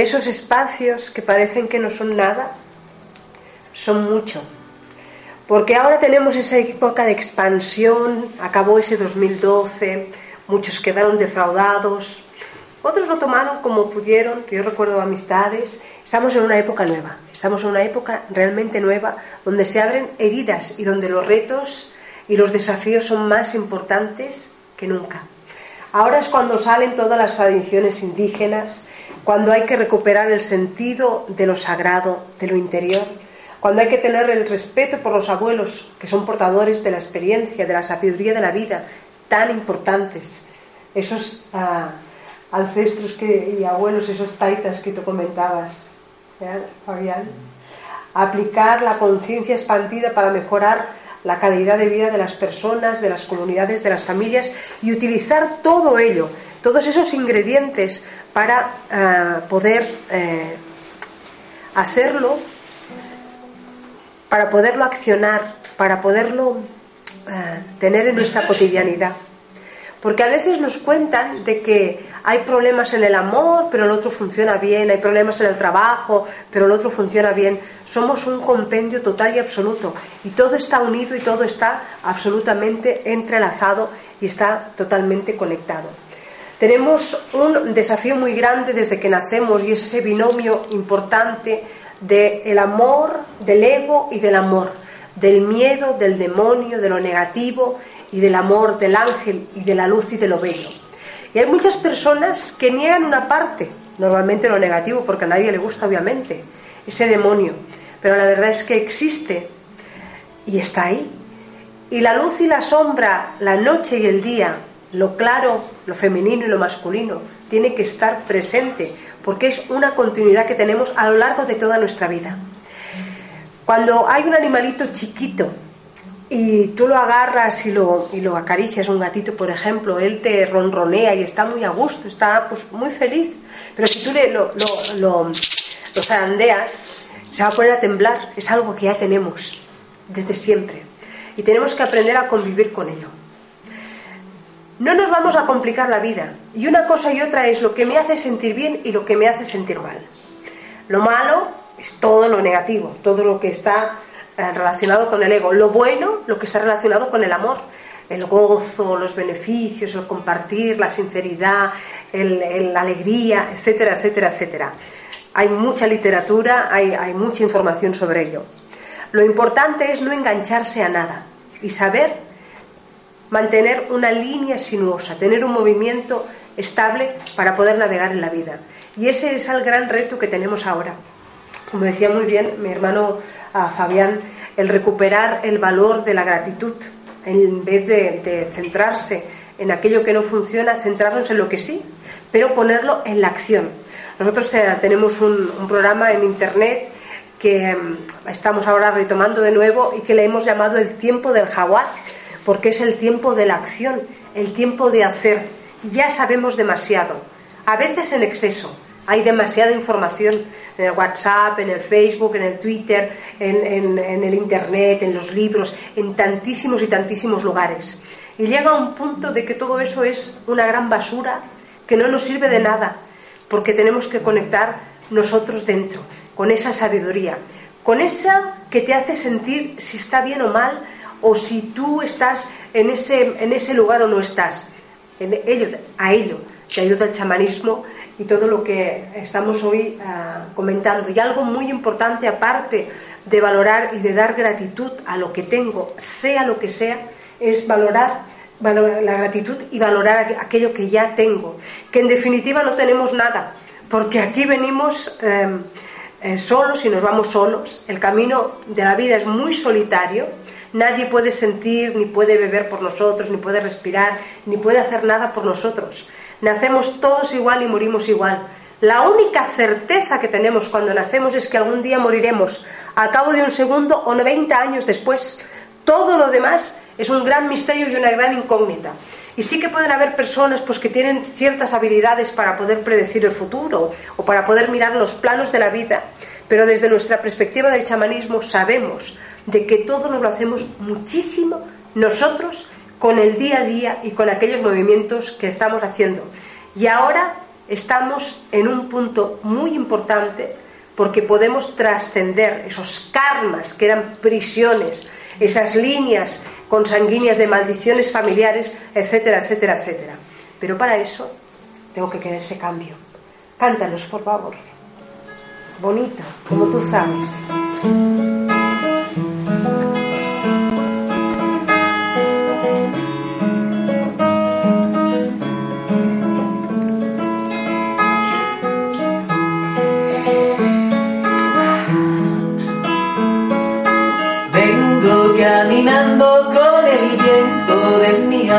Esos espacios que parecen que no son nada, son mucho. Porque ahora tenemos esa época de expansión, acabó ese 2012, muchos quedaron defraudados, otros lo tomaron como pudieron, yo recuerdo amistades, estamos en una época nueva, estamos en una época realmente nueva donde se abren heridas y donde los retos y los desafíos son más importantes que nunca. Ahora es cuando salen todas las tradiciones indígenas, cuando hay que recuperar el sentido de lo sagrado, de lo interior, cuando hay que tener el respeto por los abuelos, que son portadores de la experiencia, de la sabiduría de la vida, tan importantes, esos ah, ancestros que, y abuelos, esos taitas que tú comentabas, ¿eh, Fabián, aplicar la conciencia expandida para mejorar la calidad de vida de las personas, de las comunidades, de las familias y utilizar todo ello, todos esos ingredientes para eh, poder eh, hacerlo, para poderlo accionar, para poderlo eh, tener en nuestra cotidianidad. Porque a veces nos cuentan de que hay problemas en el amor, pero el otro funciona bien, hay problemas en el trabajo, pero el otro funciona bien. Somos un compendio total y absoluto y todo está unido y todo está absolutamente entrelazado y está totalmente conectado. Tenemos un desafío muy grande desde que nacemos y es ese binomio importante del amor, del ego y del amor, del miedo, del demonio, de lo negativo y del amor, del ángel y de la luz y de lo bello. Y hay muchas personas que niegan una parte, normalmente lo negativo, porque a nadie le gusta obviamente, ese demonio, pero la verdad es que existe y está ahí. Y la luz y la sombra, la noche y el día, lo claro, lo femenino y lo masculino tiene que estar presente, porque es una continuidad que tenemos a lo largo de toda nuestra vida. Cuando hay un animalito chiquito y tú lo agarras y lo, y lo acaricias, un gatito por ejemplo, él te ronronea y está muy a gusto, está pues, muy feliz, pero si tú le, lo, lo, lo, lo zarandeas, se va a poner a temblar, es algo que ya tenemos desde siempre y tenemos que aprender a convivir con ello. No nos vamos a complicar la vida. Y una cosa y otra es lo que me hace sentir bien y lo que me hace sentir mal. Lo malo es todo lo negativo, todo lo que está relacionado con el ego. Lo bueno, lo que está relacionado con el amor. El gozo, los beneficios, el compartir, la sinceridad, la alegría, etcétera, etcétera, etcétera. Hay mucha literatura, hay, hay mucha información sobre ello. Lo importante es no engancharse a nada y saber mantener una línea sinuosa, tener un movimiento estable para poder navegar en la vida. Y ese es el gran reto que tenemos ahora. Como decía muy bien mi hermano ah, Fabián, el recuperar el valor de la gratitud, en vez de, centrarse en aquello que no funciona, centrarnos en lo que sí, pero ponerlo en la acción. Nosotros eh, tenemos un, un programa en Internet que mm, estamos ahora retomando de nuevo y que le hemos llamado el tiempo del jaguar porque es el tiempo de la acción, el tiempo de hacer. Ya sabemos demasiado, a veces en exceso. Hay demasiada información en el WhatsApp, en el Facebook, en el Twitter, en, el Internet, en los libros, en tantísimos y tantísimos lugares. Y llega un punto de que todo eso es una gran basura que no nos sirve de nada, porque tenemos que conectar nosotros dentro, con esa sabiduría, con esa que te hace sentir si está bien o mal, o si tú estás en ese, en ese lugar o no estás. Ello, a ello te ayuda el chamanismo y todo lo que estamos hoy ah, comentando. Y algo muy importante, aparte de valorar y de dar gratitud a lo que tengo, sea lo que sea, es valorar, valorar la gratitud y valorar aquello que ya tengo. Que en definitiva no tenemos nada, porque aquí venimos em, eh, solos y nos vamos solos. El camino de la vida es muy solitario. Nadie puede sentir, ni puede beber por nosotros, ni puede respirar, ni puede hacer nada por nosotros. Nacemos todos igual y morimos igual. La única certeza que tenemos cuando nacemos es que algún día moriremos, al cabo de un segundo o 90 años después. Todo lo demás es un gran misterio y una gran incógnita. Y sí que pueden haber personas pues, que tienen ciertas habilidades para poder predecir el futuro o para poder mirar los planos de la vida, pero desde nuestra perspectiva del chamanismo sabemos de que todo nos lo hacemos muchísimo nosotros con el día a día y con aquellos movimientos que estamos haciendo. Y ahora estamos en un punto muy importante porque podemos trascender esos karmas que eran prisiones, esas líneas consanguíneas de maldiciones familiares, etcétera, etcétera, etcétera. Pero para eso tengo que querer ese cambio. Cántanos, por favor. Bonito, como tú sabes.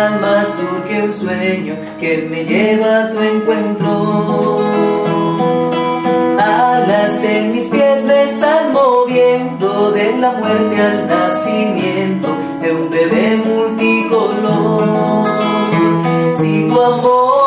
Alma surge un sueño que me lleva a tu encuentro. Alas en mis pies me están moviendo de la muerte al nacimiento de un bebé multicolor. Si tu amor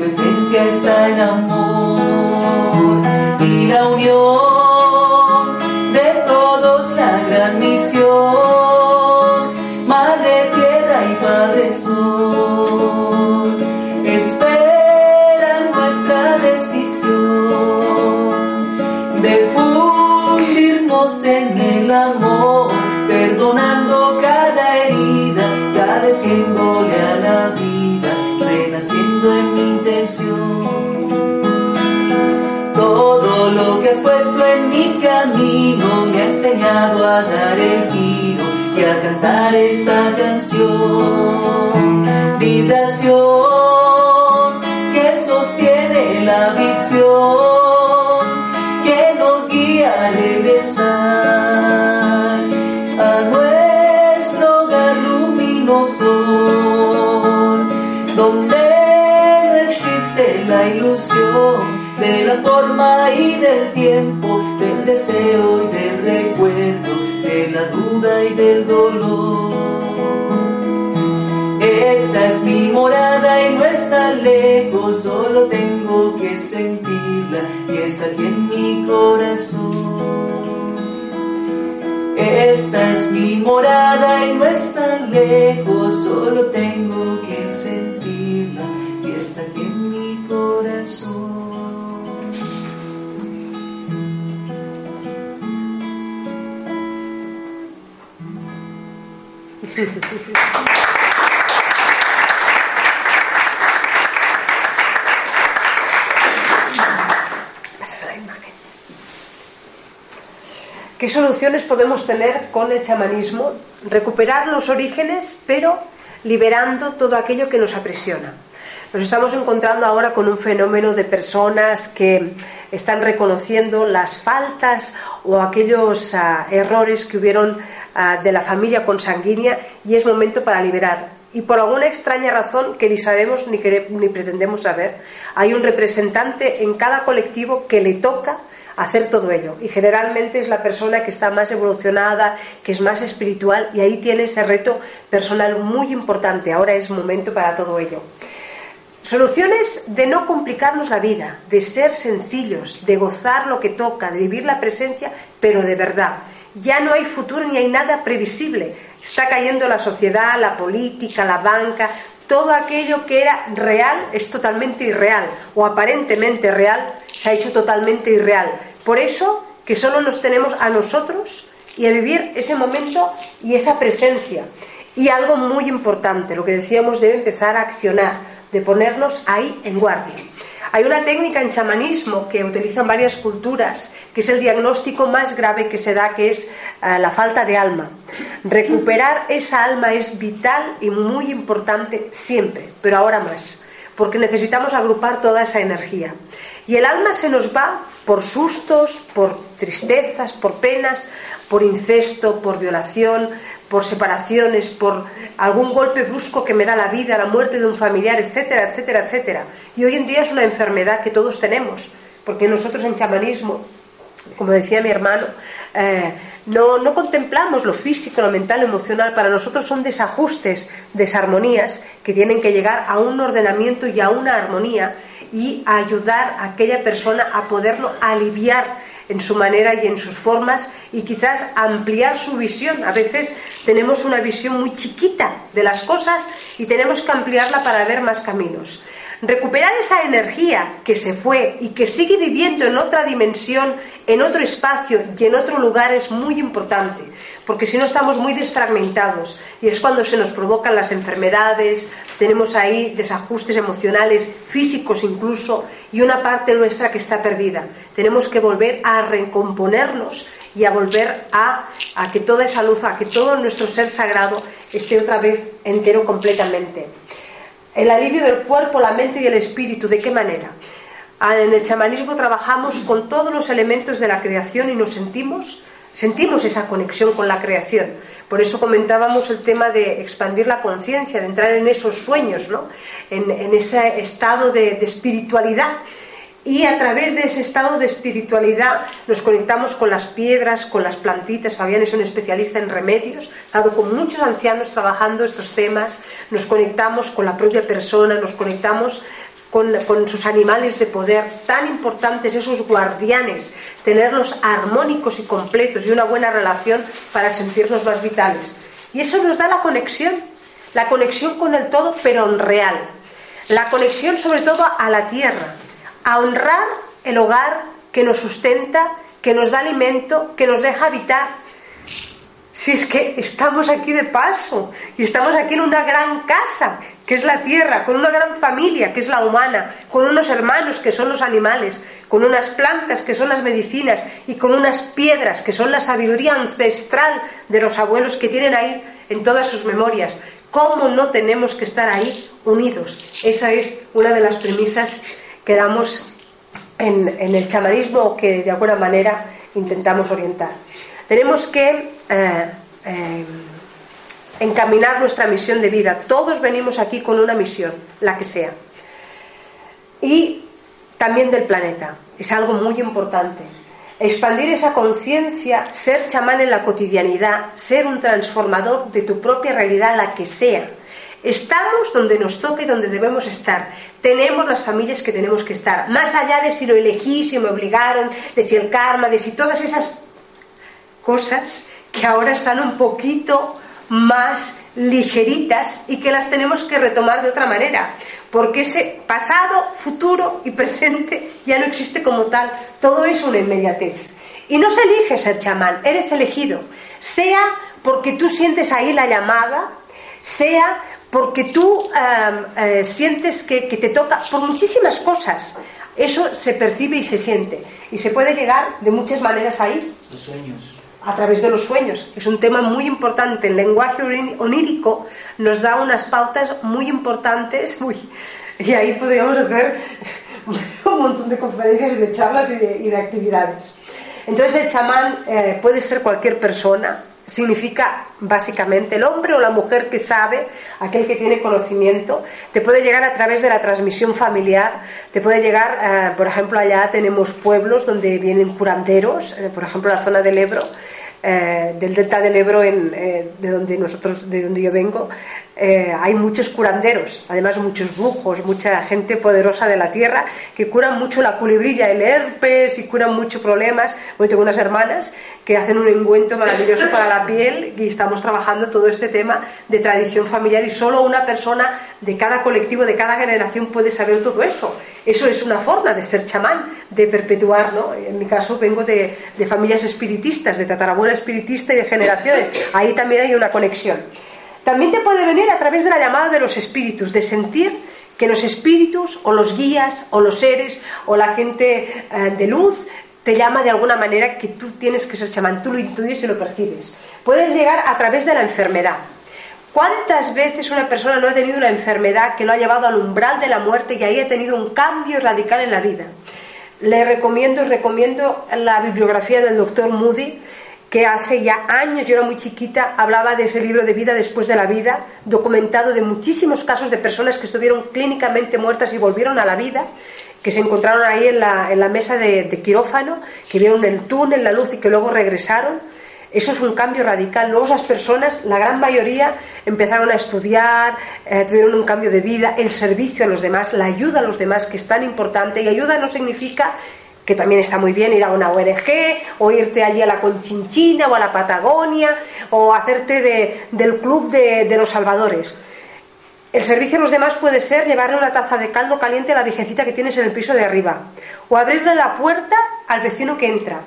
tu esencia está en amor. Y la unión cantar esta canción. Solo tengo que sentirla y está aquí en mi corazón. Esta es mi morada y no está lejos, solo tengo que sentirla y está aquí en mi corazón. ¿Qué soluciones podemos tener con el chamanismo? Recuperar los orígenes, pero liberando todo aquello que nos aprisiona. Nos estamos encontrando ahora con un fenómeno de personas que están reconociendo las faltas o aquellos ah, errores que hubieron ah, de la familia consanguínea y es momento para liberar. Y por alguna extraña razón que ni sabemos ni, ni pretendemos saber, hay un representante en cada colectivo que le toca hacer todo ello. Y generalmente es la persona que está más evolucionada, que es más espiritual y ahí tiene ese reto personal muy importante. Ahora es momento para todo ello. Soluciones de no complicarnos la vida, de ser sencillos, de gozar lo que toca, de vivir la presencia, pero de verdad. Ya no hay futuro ni hay nada previsible. Está cayendo la sociedad, la política, la banca, todo aquello que era real es totalmente irreal o aparentemente real se ha hecho totalmente irreal. Por eso que solo nos tenemos a nosotros y a vivir ese momento y esa presencia. Y algo muy importante, lo que decíamos, debe empezar a accionar, de ponernos ahí en guardia. Hay una técnica en chamanismo que utilizan varias culturas, que es el diagnóstico más grave que se da, que es eh, la falta de alma. Recuperar esa alma es vital y muy importante siempre, pero ahora más, porque necesitamos agrupar toda esa energía. Y el alma se nos va por sustos, por tristezas, por penas, por incesto, por violación, por separaciones, por algún golpe brusco que me da la vida, la muerte de un familiar, etcétera, etcétera, etcétera. Y hoy en día es una enfermedad que todos tenemos, porque nosotros en chamanismo, como decía mi hermano, eh, no, no contemplamos lo físico, lo mental, lo emocional. Para nosotros son desajustes, desarmonías que tienen que llegar a un ordenamiento y a una armonía y a ayudar a aquella persona a poderlo aliviar en su manera y en sus formas y quizás ampliar su visión. A veces tenemos una visión muy chiquita de las cosas y tenemos que ampliarla para ver más caminos. Recuperar esa energía que se fue y que sigue viviendo en otra dimensión, en otro espacio y en otro lugar es muy importante, porque si no estamos muy desfragmentados y es cuando se nos provocan las enfermedades, tenemos ahí desajustes emocionales, físicos incluso, y una parte nuestra que está perdida. Tenemos que volver a recomponernos y a volver a, a que toda esa luz, a que todo nuestro ser sagrado esté otra vez entero completamente. El alivio del cuerpo, la mente y el espíritu, ¿de qué manera? Ah, en el chamanismo trabajamos con todos los elementos de la creación y nos sentimos, sentimos esa conexión con la creación. Por eso comentábamos el tema de expandir la conciencia, de entrar en esos sueños, ¿no? en, ese estado de, de espiritualidad y a través de ese estado de espiritualidad nos conectamos con las piedras, con las plantitas. Fabián es un especialista en remedios, ha estado con muchos ancianos trabajando estos temas. Nos conectamos con la propia persona, nos conectamos con, con, sus animales de poder, tan importantes esos guardianes, tenerlos armónicos y completos y una buena relación para sentirnos más vitales. Y eso nos da la conexión, la conexión con el todo, pero en real. La conexión sobre todo a la tierra, a honrar el hogar que nos sustenta, que nos da alimento, que nos deja habitar. Si es que estamos aquí de paso y estamos aquí en una gran casa, que es la tierra, con una gran familia, que es la humana, con unos hermanos, que son los animales, con unas plantas, que son las medicinas, y con unas piedras, que son la sabiduría ancestral de los abuelos que tienen ahí en todas sus memorias. ¿Cómo no tenemos que estar ahí unidos? Esa es una de las premisas quedamos en, el chamanismo que de alguna manera intentamos orientar. Tenemos que eh, eh, encaminar nuestra misión de vida. Todos venimos aquí con una misión, la que sea. Y también del planeta. Es algo muy importante. Expandir esa conciencia, ser chamán en la cotidianidad, ser un transformador de tu propia realidad, la que sea. Estamos donde nos toque, donde debemos estar. Tenemos las familias que tenemos que estar. Más allá de si lo elegí, si me obligaron, de si el karma, de si todas esas cosas que ahora están un poquito más ligeritas y que las tenemos que retomar de otra manera. Porque ese pasado, futuro y presente ya no existe como tal. Todo es una inmediatez. Y no se elige ser chamán, eres elegido. Sea porque tú sientes ahí la llamada, sea porque tú eh, sientes que, te toca por muchísimas cosas. Eso se percibe y se siente. Y se puede llegar de muchas maneras ahí. Los sueños. A través de los sueños. Es un tema muy importante. El lenguaje onírico nos da unas pautas muy importantes. Uy, Y ahí podríamos hacer un montón de conferencias y de charlas y de, actividades. Entonces el chamán eh, puede ser cualquier persona, significa básicamente el hombre o la mujer que sabe, aquel que tiene conocimiento, te puede llegar a través de la transmisión familiar, te puede llegar, eh, por ejemplo, allá tenemos pueblos donde vienen curanderos, eh, por ejemplo, la zona del Ebro, eh, del delta del Ebro, en, de donde nosotros, de donde yo vengo, eh, hay muchos curanderos, además muchos brujos, mucha gente poderosa de la tierra que curan mucho la culebrilla, el herpes y curan muchos problemas. Bueno, tengo unas hermanas que hacen un engüento maravilloso para la piel y estamos trabajando todo este tema de tradición familiar y solo una persona de cada colectivo, de cada generación puede saber todo eso. Eso es una forma de ser chamán, de perpetuar, ¿no? En mi caso vengo de, de familias espiritistas, de tatarabuela espiritista y de generaciones. Ahí también hay una conexión. También te puede venir a través de la llamada de los espíritus, de sentir que los espíritus o los guías o los seres o la gente eh, de luz te llama de alguna manera que tú tienes que ser chamán, tú lo intuyes y lo percibes. Puedes llegar a través de la enfermedad. ¿Cuántas veces una persona no ha tenido una enfermedad que lo ha llevado al umbral de la muerte y ahí ha tenido un cambio radical en la vida? Le recomiendo, recomiendo la bibliografía del doctor Moody, que hace ya años, yo era muy chiquita, hablaba de ese libro de vida después de la vida, documentado de muchísimos casos de personas que estuvieron clínicamente muertas y volvieron a la vida, que se encontraron ahí en la, en la mesa de, quirófano, que vieron el túnel, la luz y que luego regresaron. Eso es un cambio radical. Luego esas personas, la gran mayoría, empezaron a estudiar, eh, tuvieron un cambio de vida, el servicio a los demás, la ayuda a los demás, que es tan importante. Y ayuda no significa que también está muy bien ir a una ONG o irte allí a la Conchinchina o a la Patagonia o hacerte del club de, los salvadores. El servicio a los demás puede ser llevarle una taza de caldo caliente a la viejecita que tienes en el piso de arriba o abrirle la puerta al vecino que entra.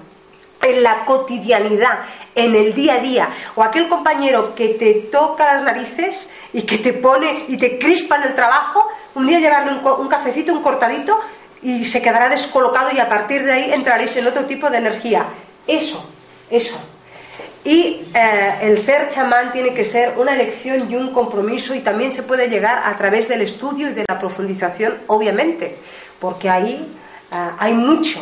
En la cotidianidad, en el día a día, o aquel compañero que te toca las narices y que te pone y te crispa en el trabajo, un día llevarle un, un cafecito, un cortadito y se quedará descolocado y a partir de ahí entraréis en otro tipo de energía. Eso, eso. Y eh, el ser chamán tiene que ser una elección y un compromiso y también se puede llegar a través del estudio y de la profundización, obviamente, porque ahí eh, hay mucho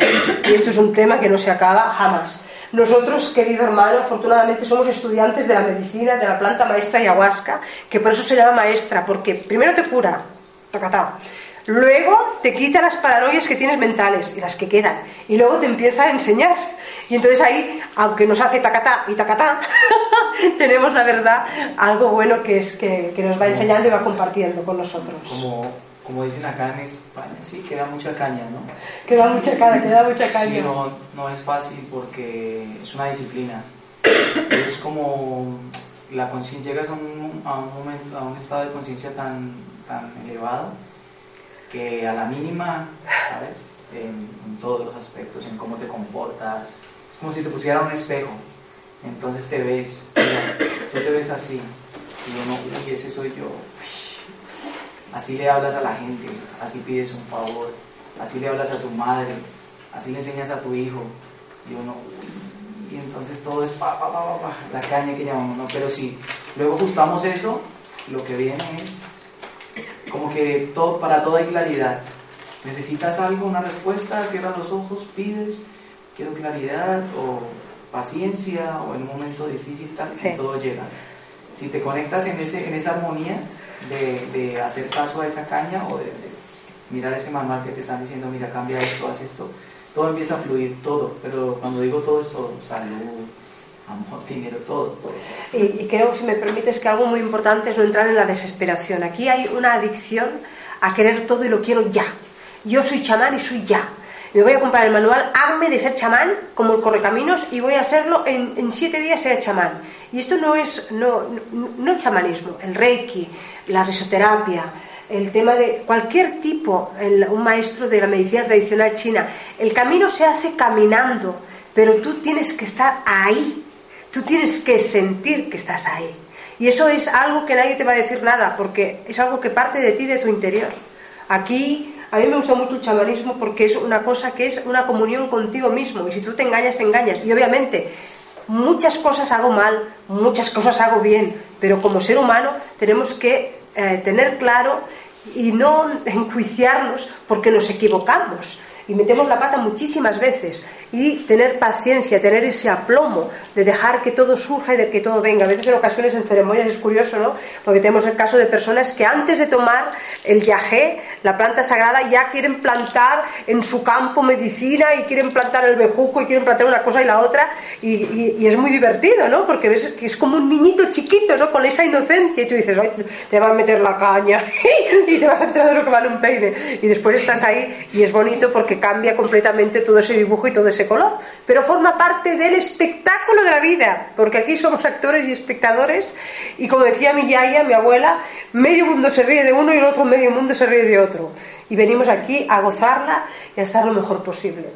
y esto es un tema que no se acaba jamás. Nosotros, querido hermano, afortunadamente somos estudiantes de la medicina, de la planta maestra ayahuasca, que por eso se llama maestra, porque primero te cura, tacatá, Luego te quita las paranoias que tienes mentales y las que quedan. Y luego te empieza a enseñar. Y entonces ahí, aunque nos hace tacatá y tacatá, tenemos la verdad algo bueno que es que, nos va enseñando y va compartiendo con nosotros. Como, como dicen acá en España, sí, queda mucha caña, ¿no? Queda mucha caña, queda mucha caña. Sí, no, no es fácil porque es una disciplina. Es como la conciencia, llegas a un, a un momento, a un estado de conciencia tan, tan elevado que a la mínima, ¿sabes? En, todos los aspectos, en cómo te comportas, es como si te pusieran un espejo, entonces te ves, tú te ves así, y uno, uy, ese soy yo. Así le hablas a la gente, así pides un favor, así le hablas a tu madre, así le enseñas a tu hijo, y uno, uy, y entonces todo es pa, pa, pa, pa, la caña que llamamos, ¿no? Pero si luego ajustamos eso, lo que viene es como que todo, para todo hay claridad. Necesitas algo, una respuesta, cierras los ojos, pides, quiero claridad o paciencia o en un momento difícil tal, y todo llega. Si te conectas en, ese, en esa armonía de, de hacer caso a esa caña o de, mirar ese manual que te están diciendo, mira, cambia esto, haz esto, todo empieza a fluir, todo, pero cuando digo todo es todo, salud, todo. Y, creo, si me permites, que algo muy importante es no entrar en la desesperación. Aquí hay una adicción a querer todo y lo quiero ya. Yo soy chamán y soy ya. Me voy a comprar el manual Hazme de ser chamán, como el correcaminos, y voy a hacerlo en, siete días ser chamán. Y esto no es no, no, el chamanismo, el reiki, la risoterapia, el tema de cualquier tipo, un maestro de la medicina tradicional china. El camino se hace caminando, pero tú tienes que estar ahí, Tú tienes que sentir que estás ahí. Y eso es algo que nadie te va a decir nada, porque es algo que parte de ti, de tu interior. Aquí, a mí me gusta mucho el chamanismo porque es una cosa que es una comunión contigo mismo. Y si tú te engañas, te engañas. Y obviamente, muchas cosas hago mal, muchas cosas hago bien, pero como ser humano tenemos que eh, tener claro y no enjuiciarnos porque nos equivocamos y metemos la pata muchísimas veces y tener paciencia, tener ese aplomo de dejar que todo surja y de que todo venga. A veces en ocasiones en ceremonias es curioso, ¿no? Porque tenemos el caso de personas que antes de tomar el yagé, la planta sagrada, ya quieren plantar en su campo medicina y quieren plantar el bejuco y quieren plantar una cosa y la otra y, es muy divertido, ¿no? Porque ves que es como un niñito chiquito, ¿no? Con esa inocencia y tú dices, te va a meter la caña y te vas a enterar de lo que vale un peine y después estás ahí y es bonito porque cambia completamente todo ese dibujo y todo ese color, pero forma parte del espectáculo de la vida, porque aquí somos actores y espectadores, y como decía mi yaya, mi abuela, medio mundo se ríe de uno y el otro medio mundo se ríe de otro, y venimos aquí a gozarla y a estar lo mejor posible.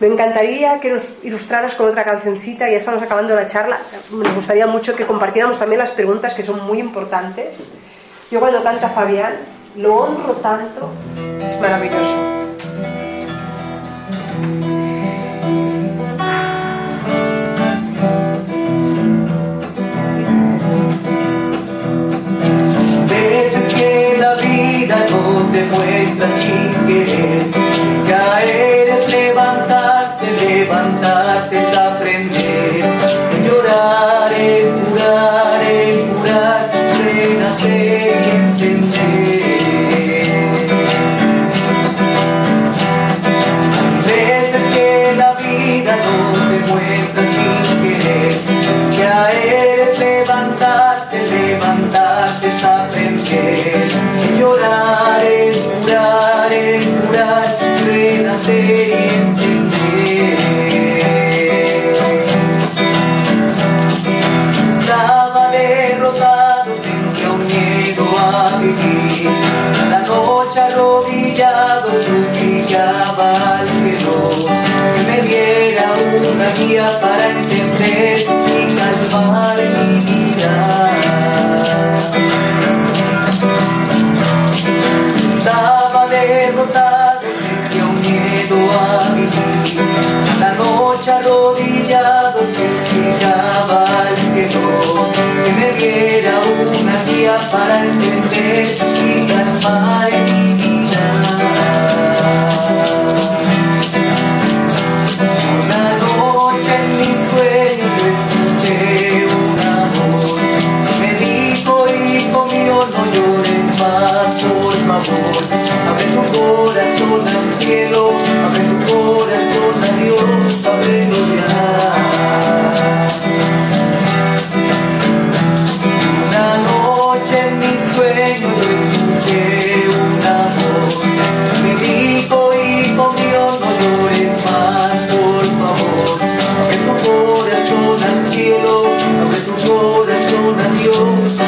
Me encantaría que nos ilustraras con otra cancioncita, ya estamos acabando la charla, me gustaría mucho que compartiéramos también las preguntas que son muy importantes. Yo cuando canta Fabián, lo honro tanto, es maravilloso. Demuestra sin querer. Caer es levantarse, levantarse entender You.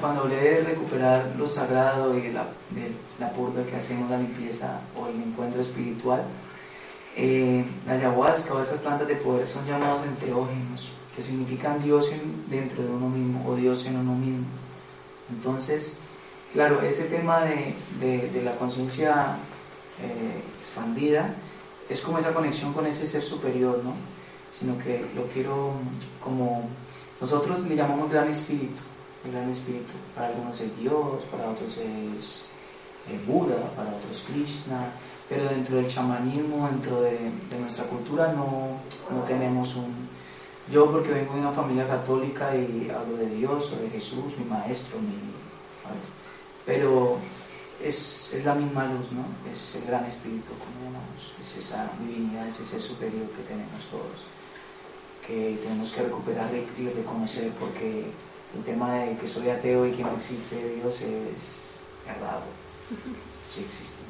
Cuando hablé de recuperar lo sagrado y de la, la purga que hacemos, la limpieza o el encuentro espiritual, eh, la ayahuasca o esas plantas de poder son llamados enteógenos, que significan Dios dentro de uno mismo o Dios en uno mismo. Entonces, claro, ese tema de, de, la conciencia eh, expandida es como esa conexión con ese ser superior, ¿no? Sino que lo quiero como nosotros le llamamos gran espíritu el gran espíritu. Para algunos es Dios, para otros es eh, Buda, para otros Krishna, pero dentro del chamanismo, dentro de, nuestra cultura no, no, tenemos un... Yo porque vengo de una familia católica y hablo de Dios o de Jesús, mi maestro, mi... Pero es, es, la misma luz, ¿no? Es el gran espíritu, como es esa divinidad, ese ser superior que tenemos todos, que tenemos que recuperar y reconocer porque el tema de que soy ateo y que no existe Dios es errado. Sí existe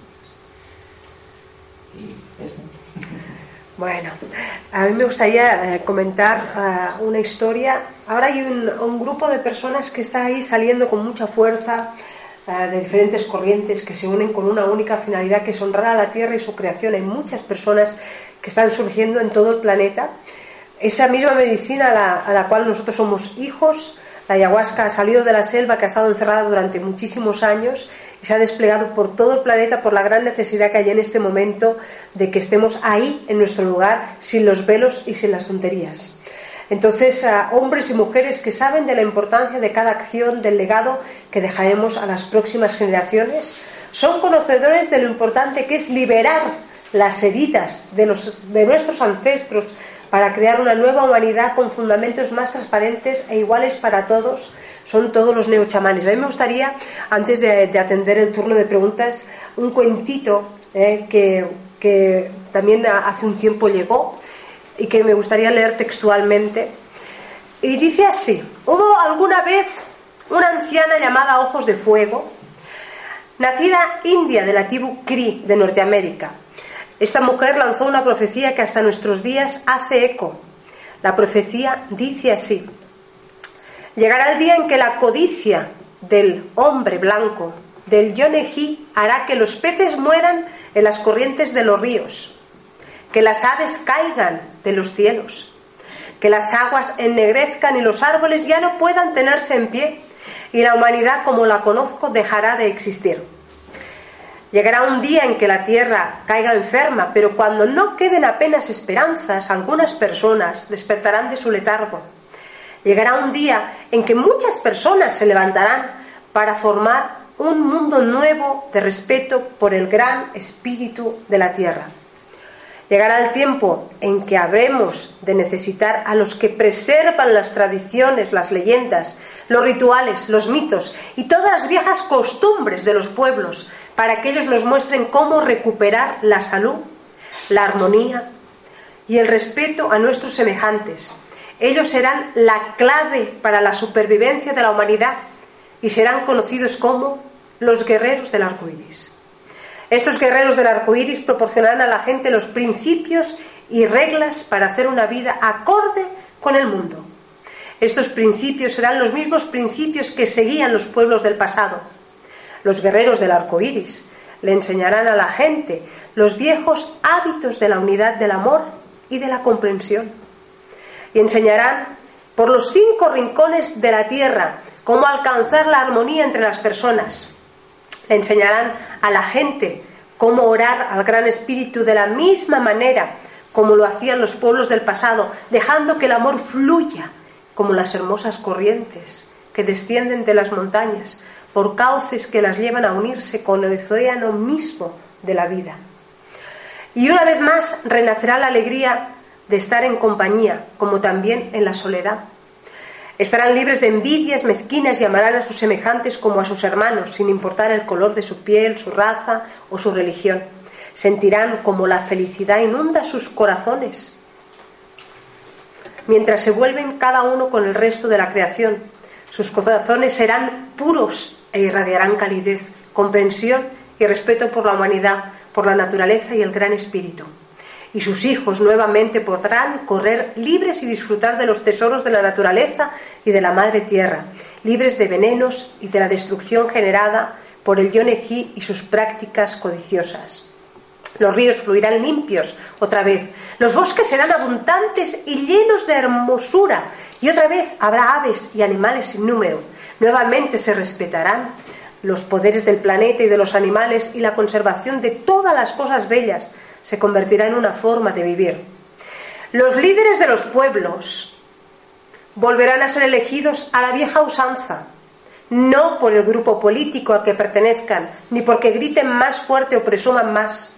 Y eso. Bueno, a mí me gustaría eh, comentar eh, una historia. Ahora hay un, grupo de personas que está ahí saliendo con mucha fuerza eh, de diferentes corrientes que se unen con una única finalidad que es honrar a la Tierra y su creación. Hay muchas personas que están surgiendo en todo el planeta. Esa misma medicina a la cual nosotros somos hijos, la ayahuasca ha salido de la selva que ha estado encerrada durante muchísimos años y se ha desplegado por todo el planeta por la gran necesidad que hay en este momento de que estemos ahí en nuestro lugar sin los velos y sin las tonterías. Entonces, hombres y mujeres que saben de la importancia de cada acción, del legado que dejaremos a las próximas generaciones, son conocedores de lo importante que es liberar las heridas de, los, de nuestros ancestros, para crear una nueva humanidad con fundamentos más transparentes e iguales para todos, son todos los neochamanes. A mí me gustaría, antes de, atender el turno de preguntas, un cuentito eh, que, que también hace un tiempo llegó y que me gustaría leer textualmente. Y dice así, hubo alguna vez una anciana llamada Ojos de Fuego, nacida india de la tribu Cree de Norteamérica, esta mujer lanzó una profecía que hasta nuestros días hace eco. La profecía dice así, llegará el día en que la codicia del hombre blanco, del yoneji, hará que los peces mueran en las corrientes de los ríos, que las aves caigan de los cielos, que las aguas ennegrezcan y los árboles ya no puedan tenerse en pie, y la humanidad como la conozco dejará de existir. Llegará un día en que la tierra caiga enferma, pero cuando no queden apenas esperanzas, algunas personas despertarán de su letargo. Llegará un día en que muchas personas se levantarán para formar un mundo nuevo de respeto por el gran espíritu de la tierra. Llegará el tiempo en que habremos de necesitar a los que preservan las tradiciones, las leyendas, los rituales, los mitos y todas las viejas costumbres de los pueblos para que ellos nos muestren cómo recuperar la salud, la armonía y el respeto a nuestros semejantes. Ellos serán la clave para la supervivencia de la humanidad y serán conocidos como los guerreros del arco iris. Estos guerreros del arco iris proporcionarán a la gente los principios y reglas para hacer una vida acorde con el mundo. Estos principios serán los mismos principios que seguían los pueblos del pasado los guerreros del arco iris. Le enseñarán a la gente los viejos hábitos de la unidad del amor y de la comprensión. Y enseñarán por los cinco rincones de la tierra cómo alcanzar la armonía entre las personas. Le enseñarán a la gente cómo orar al Gran Espíritu de la misma manera como lo hacían los pueblos del pasado, dejando que el amor fluya como las hermosas corrientes que descienden de las montañas por cauces que las llevan a unirse con el océano mismo de la vida. Y una vez más renacerá la alegría de estar en compañía, como también en la soledad. Estarán libres de envidias mezquinas y amarán a sus semejantes como a sus hermanos, sin importar el color de su piel, su raza o su religión. Sentirán como la felicidad inunda sus corazones, mientras se vuelven cada uno con el resto de la creación. Sus corazones serán puros e irradiarán calidez, comprensión y respeto por la humanidad, por la naturaleza y el gran espíritu. Y sus hijos nuevamente podrán correr libres y disfrutar de los tesoros de la naturaleza y de la madre tierra, libres de venenos y de la destrucción generada por el yoneji y sus prácticas codiciosas. Los ríos fluirán limpios otra vez, los bosques serán abundantes y llenos de hermosura, y otra vez habrá aves y animales sin número. Nuevamente se respetarán los poderes del planeta y de los animales y la conservación de todas las cosas bellas se convertirá en una forma de vivir. Los líderes de los pueblos volverán a ser elegidos a la vieja usanza, no por el grupo político al que pertenezcan, ni porque griten más fuerte o presuman más,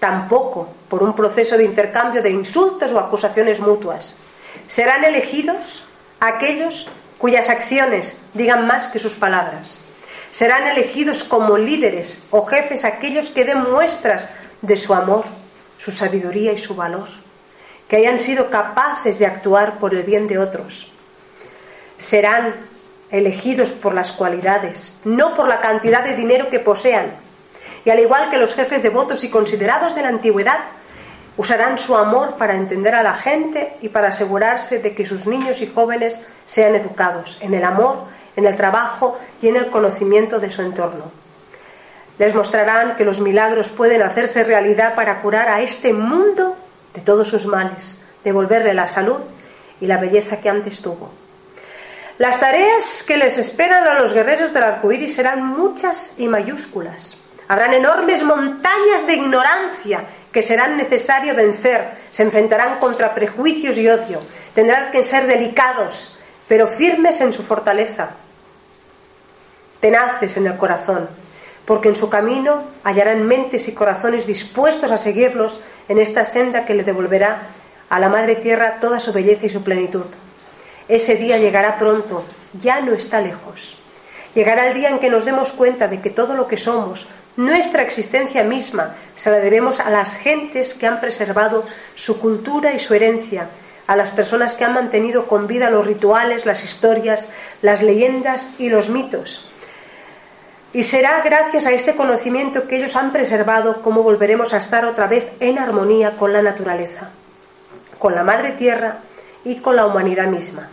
tampoco por un proceso de intercambio de insultos o acusaciones mutuas. Serán elegidos aquellos cuyas acciones digan más que sus palabras. Serán elegidos como líderes o jefes aquellos que den muestras de su amor, su sabiduría y su valor, que hayan sido capaces de actuar por el bien de otros. Serán elegidos por las cualidades, no por la cantidad de dinero que posean. Y al igual que los jefes devotos y considerados de la antigüedad, Usarán su amor para entender a la gente y para asegurarse de que sus niños y jóvenes sean educados en el amor, en el trabajo y en el conocimiento de su entorno. Les mostrarán que los milagros pueden hacerse realidad para curar a este mundo de todos sus males, devolverle la salud y la belleza que antes tuvo. Las tareas que les esperan a los guerreros del arcoíris serán muchas y mayúsculas. Habrán enormes montañas de ignorancia que serán necesario vencer, se enfrentarán contra prejuicios y odio, tendrán que ser delicados, pero firmes en su fortaleza, tenaces en el corazón, porque en su camino hallarán mentes y corazones dispuestos a seguirlos en esta senda que le devolverá a la Madre Tierra toda su belleza y su plenitud. Ese día llegará pronto, ya no está lejos. Llegará el día en que nos demos cuenta de que todo lo que somos, nuestra existencia misma se la debemos a las gentes que han preservado su cultura y su herencia, a las personas que han mantenido con vida los rituales, las historias, las leyendas y los mitos. Y será gracias a este conocimiento que ellos han preservado como volveremos a estar otra vez en armonía con la naturaleza, con la Madre Tierra y con la humanidad misma.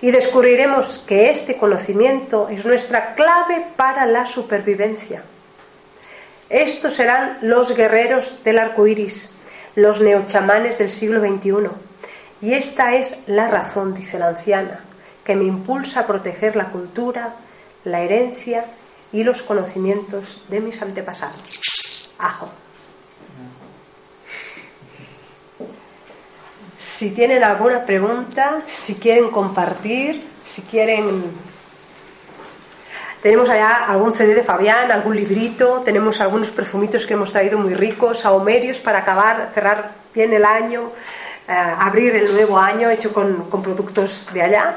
Y descubriremos que este conocimiento es nuestra clave para la supervivencia. Estos serán los guerreros del arco iris, los neochamanes del siglo XXI. Y esta es la razón, dice la anciana, que me impulsa a proteger la cultura, la herencia y los conocimientos de mis antepasados. Ajo. Si tienen alguna pregunta, si quieren compartir, si quieren tenemos allá algún CD de Fabián, algún librito, tenemos algunos perfumitos que hemos traído muy ricos, ahomerios para acabar, cerrar bien el año, eh, abrir el nuevo año hecho con, con productos de allá.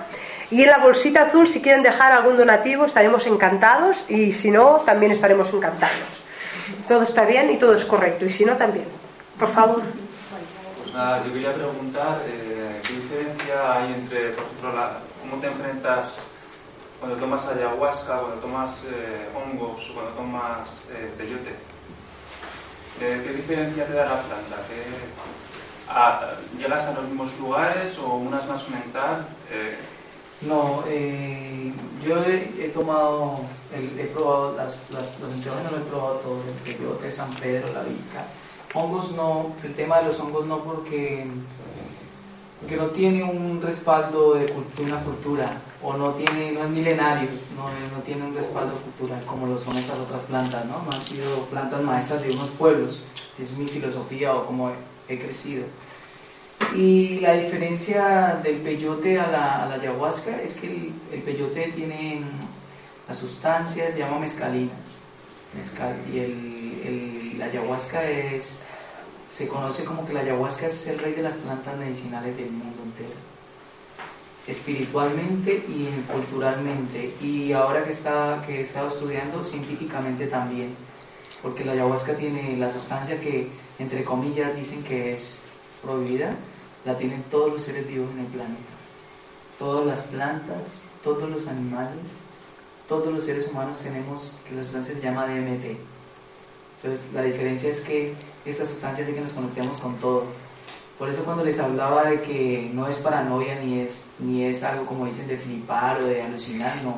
Y en la bolsita azul, si quieren dejar algún donativo, estaremos encantados y si no, también estaremos encantados. Todo está bien y todo es correcto, y si no, también. Por favor. Pues nada, yo quería preguntar eh, qué diferencia hay entre, por ejemplo, la, cómo te enfrentas cuando tomas ayahuasca, cuando tomas eh, hongos o cuando tomas eh, peyote? ¿Qué, diferencia te da la planta? ¿Llegas a los mismos lugares o unas más mental? Eh, no, yo he, tomado, he, probado las, las, los enteógenos, lo he probado todo, el peyote, San Pedro, la vica. Hongos no, el tema de los hongos no porque, porque no tiene un respaldo de una cultura o no tiene, no es milenario, no, no, tiene un respaldo cultural como lo son estas otras plantas, ¿no? Han sido plantas maestras de unos pueblos, es mi filosofía o como he, crecido. Y la diferencia del peyote a la, a la ayahuasca es que el, peyote tiene la sustancia, se llama mescalina, mezcal, y el, el, la ayahuasca es, se conoce como que la ayahuasca es el rey de las plantas medicinales del mundo entero espiritualmente y culturalmente. Y ahora que está que he estado estudiando científicamente también porque la ayahuasca tiene la sustancia que entre comillas dicen que es prohibida la tienen todos los seres vivos en el planeta. Todas las plantas todos los animales todos los seres humanos tenemos que la sustancia se llama DMT entonces la diferencia es que esta sustancia hace que nos conectemos con todo por eso cuando les hablaba de que no es paranoia ni es, ni es algo como dicen de flipar o de alucinar, no.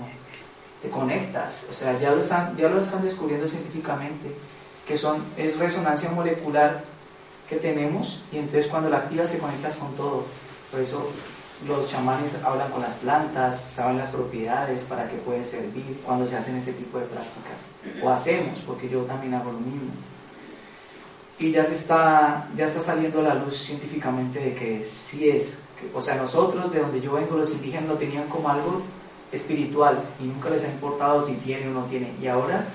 Te conectas. O sea, ya lo están, ya lo están descubriendo científicamente, que son, es resonancia molecular que tenemos y entonces cuando la activas te conectas con todo. Por eso los chamanes hablan con las plantas, saben las propiedades para que pueden servir cuando se hacen este tipo de prácticas. O hacemos, porque yo también hago lo mismo y ya se está, ya está saliendo a la luz científicamente de que sí es. o sea, nosotros, de donde yo vengo, los indígenas lo tenían como algo espiritual y nunca les ha importado si tiene o no tiene. Y ahora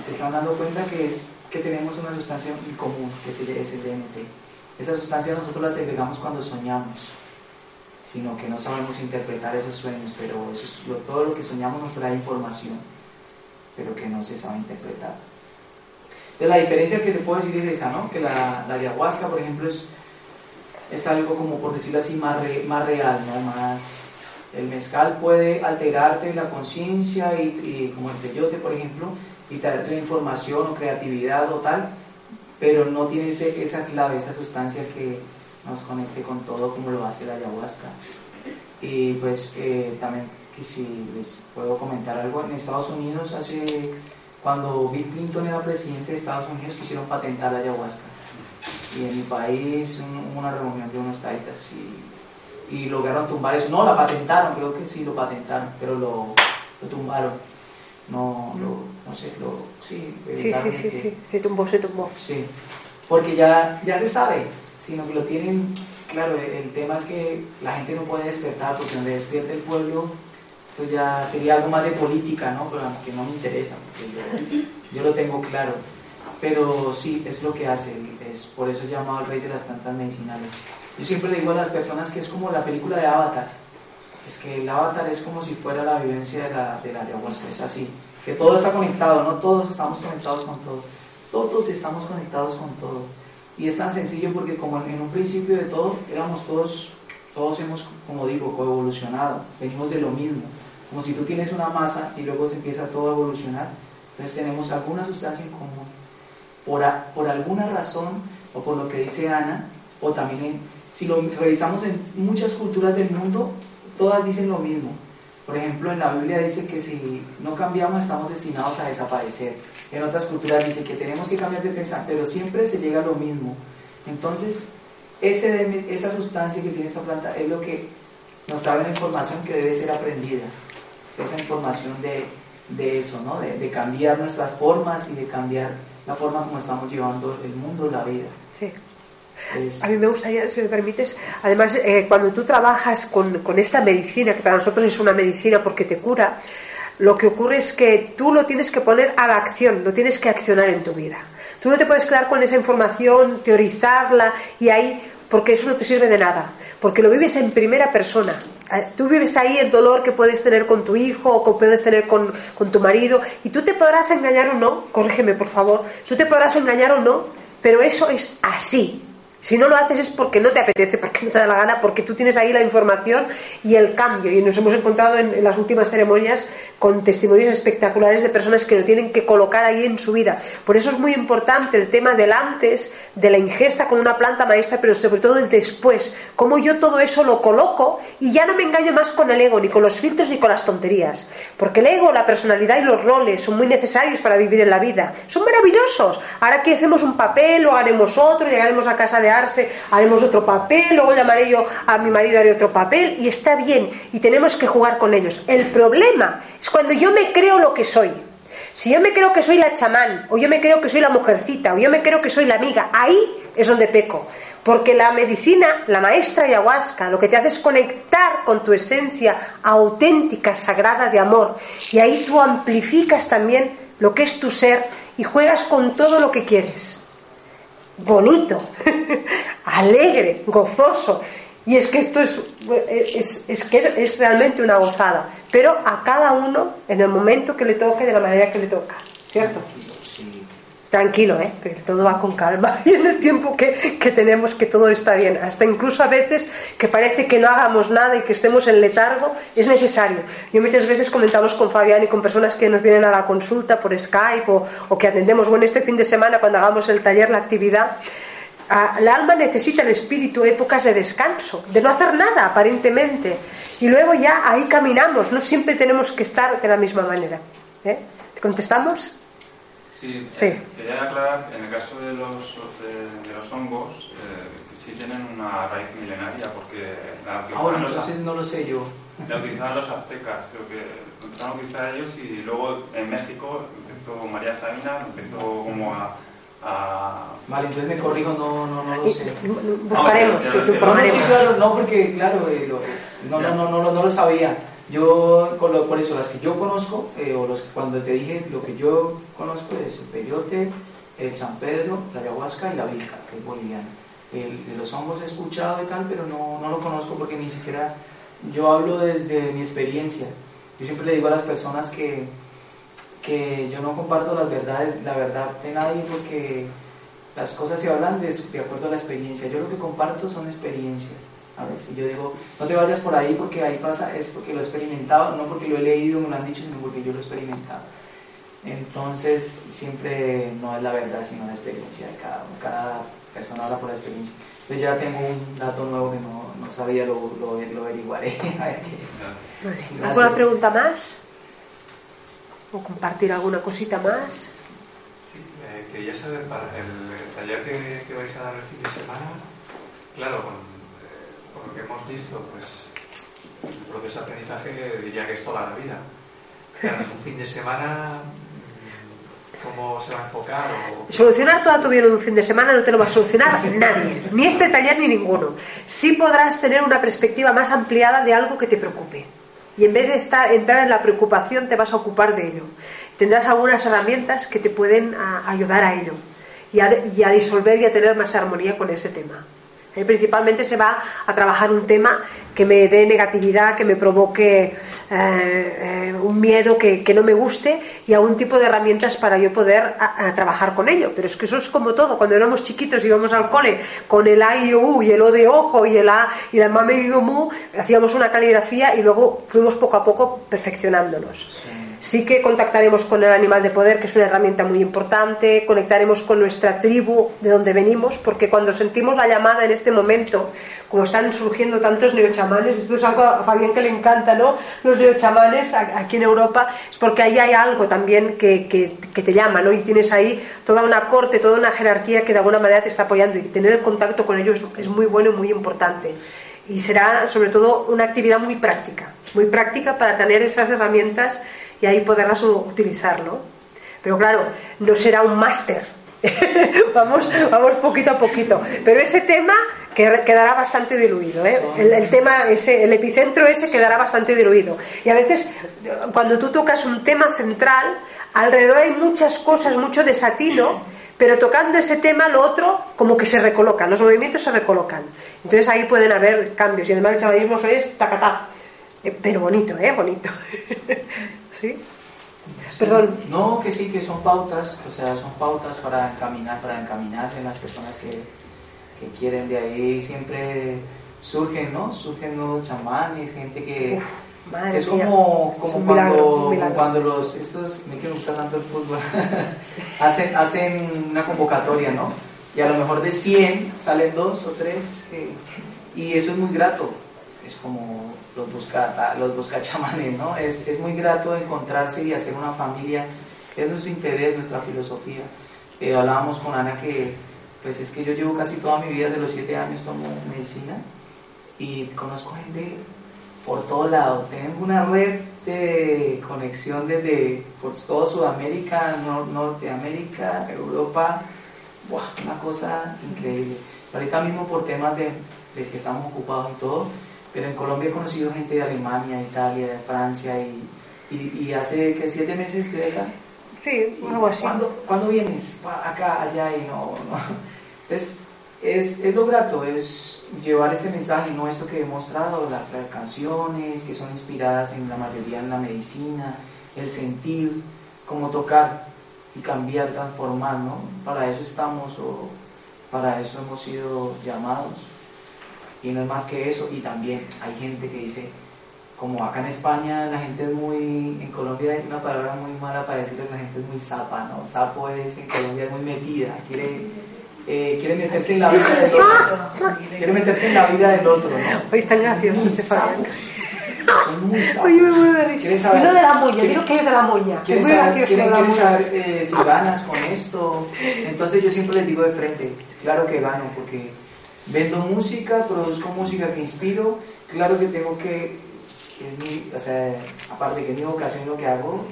se están dando cuenta que, es, que tenemos una sustancia en común, que es el DMT. Esa sustancia nosotros la segregamos cuando soñamos, sino que no sabemos interpretar esos sueños, pero eso todo lo que soñamos nos trae información, pero que no se sabe interpretar la diferencia que te puedo decir es esa, ¿no? Que la, ayahuasca, por ejemplo, es, es algo como, por decirlo así, más, más real, ¿no? Más... El mezcal puede alterarte la conciencia y, como el peyote, por ejemplo, y traerte información o creatividad o tal, pero no tiene esa clave, esa sustancia que nos conecte con todo como lo hace la ayahuasca. Y pues eh, también, que si les puedo comentar algo, en Estados Unidos hace cuando Bill Clinton era presidente de Estados Unidos quisieron patentar la ayahuasca. Y en mi país hubo una reunión de unos taitas y, y, lograron tumbar eso. No, la patentaron, creo que sí lo patentaron, pero lo, lo tumbaron. No, lo, no sé, lo, sí. Sí, sí, sí, sí, se tumbó, se tumbó. Sí, porque ya, ya se sabe, sino que lo tienen, claro, el, tema es que la gente no puede despertar, porque donde despierte el pueblo eso ya sería algo más de política, ¿no? Pero que no me interesa, porque yo, lo tengo claro. Pero sí, es lo que hace, es por eso llamado el rey de las plantas medicinales. Yo siempre le digo a las personas que es como la película de Avatar. Es que el Avatar es como si fuera la vivencia de la, de la ayahuasca, es así. Que todo está conectado, no todos estamos conectados con todo. Todos estamos conectados con todo. Y es tan sencillo porque como en un principio de todo éramos todos, todos hemos, como digo, coevolucionado, venimos de lo mismo como si tú tienes una masa y luego se empieza todo a evolucionar. Entonces tenemos alguna sustancia en común. Por, por alguna razón, o por lo que dice Ana, o también si lo revisamos en muchas culturas del mundo, todas dicen lo mismo. Por ejemplo, en la Biblia dice que si no cambiamos estamos destinados a desaparecer. En otras culturas dice que tenemos que cambiar de pensar, pero siempre se llega a lo mismo. Entonces, esa sustancia que tiene esta planta es lo que nos da la información que debe ser aprendida esa información de, de eso, ¿no? De, de, cambiar nuestras formas y de cambiar la forma como estamos llevando el mundo, la vida. Sí. A mí me gustaría, si me permites, además, eh, cuando tú trabajas con, con, esta medicina, que para nosotros es una medicina porque te cura, lo que ocurre es que tú lo tienes que poner a la acción, lo tienes que accionar en tu vida. Tú no te puedes quedar con esa información, teorizarla y ahí, porque eso no te sirve de nada, porque lo vives en primera persona. Ah, tú vives ahí el dolor que puedes tener con tu hijo o que puedes tener con, tu marido y tú te podrás engañar o no, corrígeme por favor, tú te podrás engañar o no, pero eso es así. Si no lo haces es porque no te apetece, porque no te da la gana, porque tú tienes ahí la información y el cambio. Y nos hemos encontrado en, las últimas ceremonias con testimonios espectaculares de personas que lo tienen que colocar ahí en su vida. Por eso es muy importante el tema del antes, de la ingesta con una planta maestra, pero sobre todo el después. Cómo yo todo eso lo coloco y ya no me engaño más con el ego, ni con los filtros, ni con las tonterías. Porque el ego, la personalidad y los roles son muy necesarios para vivir en la vida. Son maravillosos. Ahora que hacemos un papel, o haremos otro, llegaremos a casa de haremos otro papel, luego llamaré yo a mi marido, haré otro papel, y está bien, y tenemos que jugar con ellos. El problema es cuando yo me creo lo que soy. Si yo me creo que soy la chamán, o yo me creo que soy la mujercita, o yo me creo que soy la amiga, ahí es donde peco. Porque la medicina, la maestra ayahuasca, lo que te hace es conectar con tu esencia auténtica, sagrada de amor. Y ahí tú amplificas también lo que es tu ser y juegas con todo lo que quieres. Bonito, alegre, gozoso. Y es que esto es, es, es que es, realmente una gozada. Pero a cada uno en el momento que le toque, de la manera que le toca. ¿Cierto? Tranquilo, ¿eh? que todo va con calma y en el tiempo que, que, tenemos que todo está bien. Hasta incluso a veces que parece que no hagamos nada y que estemos en letargo, es necesario. Yo muchas veces comentamos con Fabián y con personas que nos vienen a la consulta por Skype o, o que atendemos, bueno, este fin de semana cuando hagamos el taller, la actividad, el alma necesita el espíritu épocas de descanso, de no hacer nada aparentemente. Y luego ya ahí caminamos, no siempre tenemos que estar de la misma manera. ¿eh? ¿Te contestamos? Sí, quería aclarar, en el caso de los, de, los hongos, eh, sí tienen una raíz milenaria, porque la Ahora, no, los, no lo sé yo. La utilizaban los aztecas, creo que empezaron a utilizar ellos y luego en México empezó María Sabina, empezó como a Vale, entonces me corrijo, no, no, no lo sé. Buscaremos, no, no, porque claro, eh, no, no, no, no, no, lo sabía. Yo, por eso, las que yo conozco, eh, o los cuando te dije, lo que yo conozco es el peyote, el San Pedro, la ayahuasca y la vilca, que es boliviana. De los hongos he escuchado y tal, pero no, no lo conozco porque ni siquiera yo hablo desde mi experiencia. Yo siempre le digo a las personas que, que yo no comparto las verdades, la verdad de nadie porque las cosas se hablan de, de, acuerdo a la experiencia. Yo lo que comparto son experiencias. A veces yo digo, no te vayas por ahí porque ahí pasa, es porque lo he experimentado, no porque lo he leído, me lo han dicho, sino porque yo lo he experimentado. Entonces, siempre no es la verdad, sino la experiencia de cada Cada persona habla por la experiencia. Entonces, ya tengo un dato nuevo que no, no sabía, lo, lo, lo averiguaré. ¿Alguna pregunta más? o compartir alguna cosita más. Eh, quería saber, para el taller que, vais a dar el fin de semana, claro, eh, con, lo que hemos visto, pues el proceso de aprendizaje diría que es toda la vida. Claro, un fin de semana, ¿cómo se va a enfocar? Solucionar toda tu vida en un fin de semana no te lo va a solucionar nadie, ni este taller ni ninguno. Sí podrás tener una perspectiva más ampliada de algo que te preocupe. Y en vez de estar, entrar en la preocupación, te vas a ocupar de ello. Tendrás algunas herramientas que te pueden ayudar a ello y a disolver y a tener más armonía con ese tema. Principalmente se va a trabajar un tema que me dé negatividad, que me provoque eh, eh, un miedo que, no me guste y algún tipo de herramientas para yo poder trabajar con ello. Pero es que eso es como todo. Cuando éramos chiquitos íbamos al cole con el A y U y el O de ojo y el A y el mame y mu, hacíamos una caligrafía y luego fuimos poco a poco perfeccionándonos. Que contactaremos con el animal de poder, que es una herramienta muy importante, conectaremos con nuestra tribu de donde venimos, porque cuando sentimos la llamada en este momento, como están surgiendo tantos neochamanes, esto es algo a Fabián que le encanta, ¿no? Los neochamanes aquí en Europa, es porque ahí hay algo también que, que, te llama, ¿no? Y tienes ahí toda una corte, toda una jerarquía que de alguna manera te está apoyando y tener el contacto con ellos es muy bueno y muy importante y será sobre todo una actividad muy práctica, muy práctica para tener esas herramientas y ahí poderlas utilizar, ¿no? Pero claro, no será un máster. vamos, vamos poquito a poquito. Pero ese tema quedará bastante diluido. ¿eh? El, tema ese, el epicentro ese quedará bastante diluido. Y a veces, cuando tú tocas un tema central, alrededor hay muchas cosas, mucho desatino, pero tocando ese tema, lo otro, como que se recolocan, los movimientos se recolocan. Entonces ahí pueden haber cambios. Y además el chavalismo es tacatá. Eh, pero bonito, ¿eh? Bonito. ¿Sí? Perdón. No, que sí, que son pautas, o sea, son pautas para encaminar, para encaminarse en las personas que, que quieren de ahí. Siempre surgen, ¿no? Surgen nuevos chamanes, gente que... es como, como cuando, cuando los... Estos, me quiero gustar tanto el fútbol. hacen, hacen una convocatoria, ¿no? Y a lo mejor de 100 salen dos o tres. y eso es muy grato. Es como los busca, los busca chamanes, ¿no? Es, es, muy grato encontrarse y hacer una familia, es nuestro interés, nuestra filosofía. Eh, hablábamos con Ana que pues es que yo llevo casi toda mi vida, de los siete años tomo medicina y conozco gente por todo lado. Tengo una red de conexión desde por todo Sudamérica, Norteamérica, Europa, una cosa increíble. Ahorita mismo por temas de, de, que estamos ocupados y todo, pero en Colombia he conocido gente de Alemania, Italia, de Francia y, y, hace que siete meses estoy acá. Sí, algo así. ¿Cuándo, vienes? Acá, allá y no, no. Es, es, es lo grato, es llevar ese mensaje, no esto que he mostrado, las, canciones que son inspiradas en la mayoría en la medicina, el sentir, cómo tocar y cambiar, transformar, ¿no? Para eso estamos o para eso hemos sido llamados. Y no es más que eso, y también hay gente que dice, como acá en España la gente es muy, en Colombia hay una palabra muy mala para decirle la gente es muy zapa, ¿no? Sapo es en Colombia es muy metida, quiere eh, quiere meterse en la vida del otro. Quiere meterse en la vida del otro, ¿no? Hoy está gracioso este Fabián. Son muy sapos. Oye, me voy a reír. Y no de la moña, quiero que es de la moña. Quieren saber, quieren, quieren saber eh, si ganas con esto. Entonces yo siempre les digo de frente, claro que gano, porque vendo música, produzco música que inspiro, claro que tengo que, mi, o sea, aparte que mi vocación lo que hago,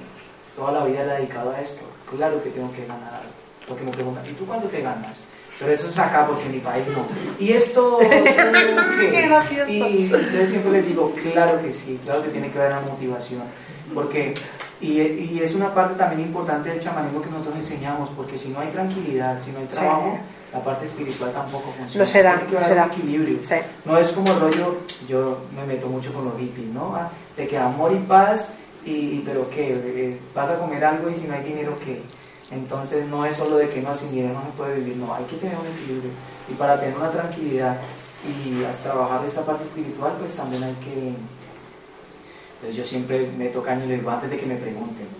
toda la vida la he dedicado a esto, claro que tengo que ganar Porque me preguntan, ¿y tú cuánto te ganas? Pero eso es acá porque en mi país no. ¿Y esto qué? y yo siempre les digo, claro que sí, claro que tiene que haber una motivación. Porque, y, y, es una parte también importante del chamanismo que nosotros enseñamos, porque si no hay tranquilidad, si no hay trabajo, la parte espiritual tampoco funciona. No será, tiene que haber será. un equilibrio. No es como el rollo, yo me meto mucho con los hippies, ¿no? Ah, de que amor y paz, y, pero ¿qué? Eh, ¿Vas a comer algo y si no hay dinero qué? Entonces no es solo de que no, sin dinero no se puede vivir, no, hay que tener un equilibrio. Y para tener una tranquilidad y hasta trabajar esta parte espiritual, pues también hay que... Entonces yo siempre me toca y le digo antes de que me pregunten, ¿y tú qué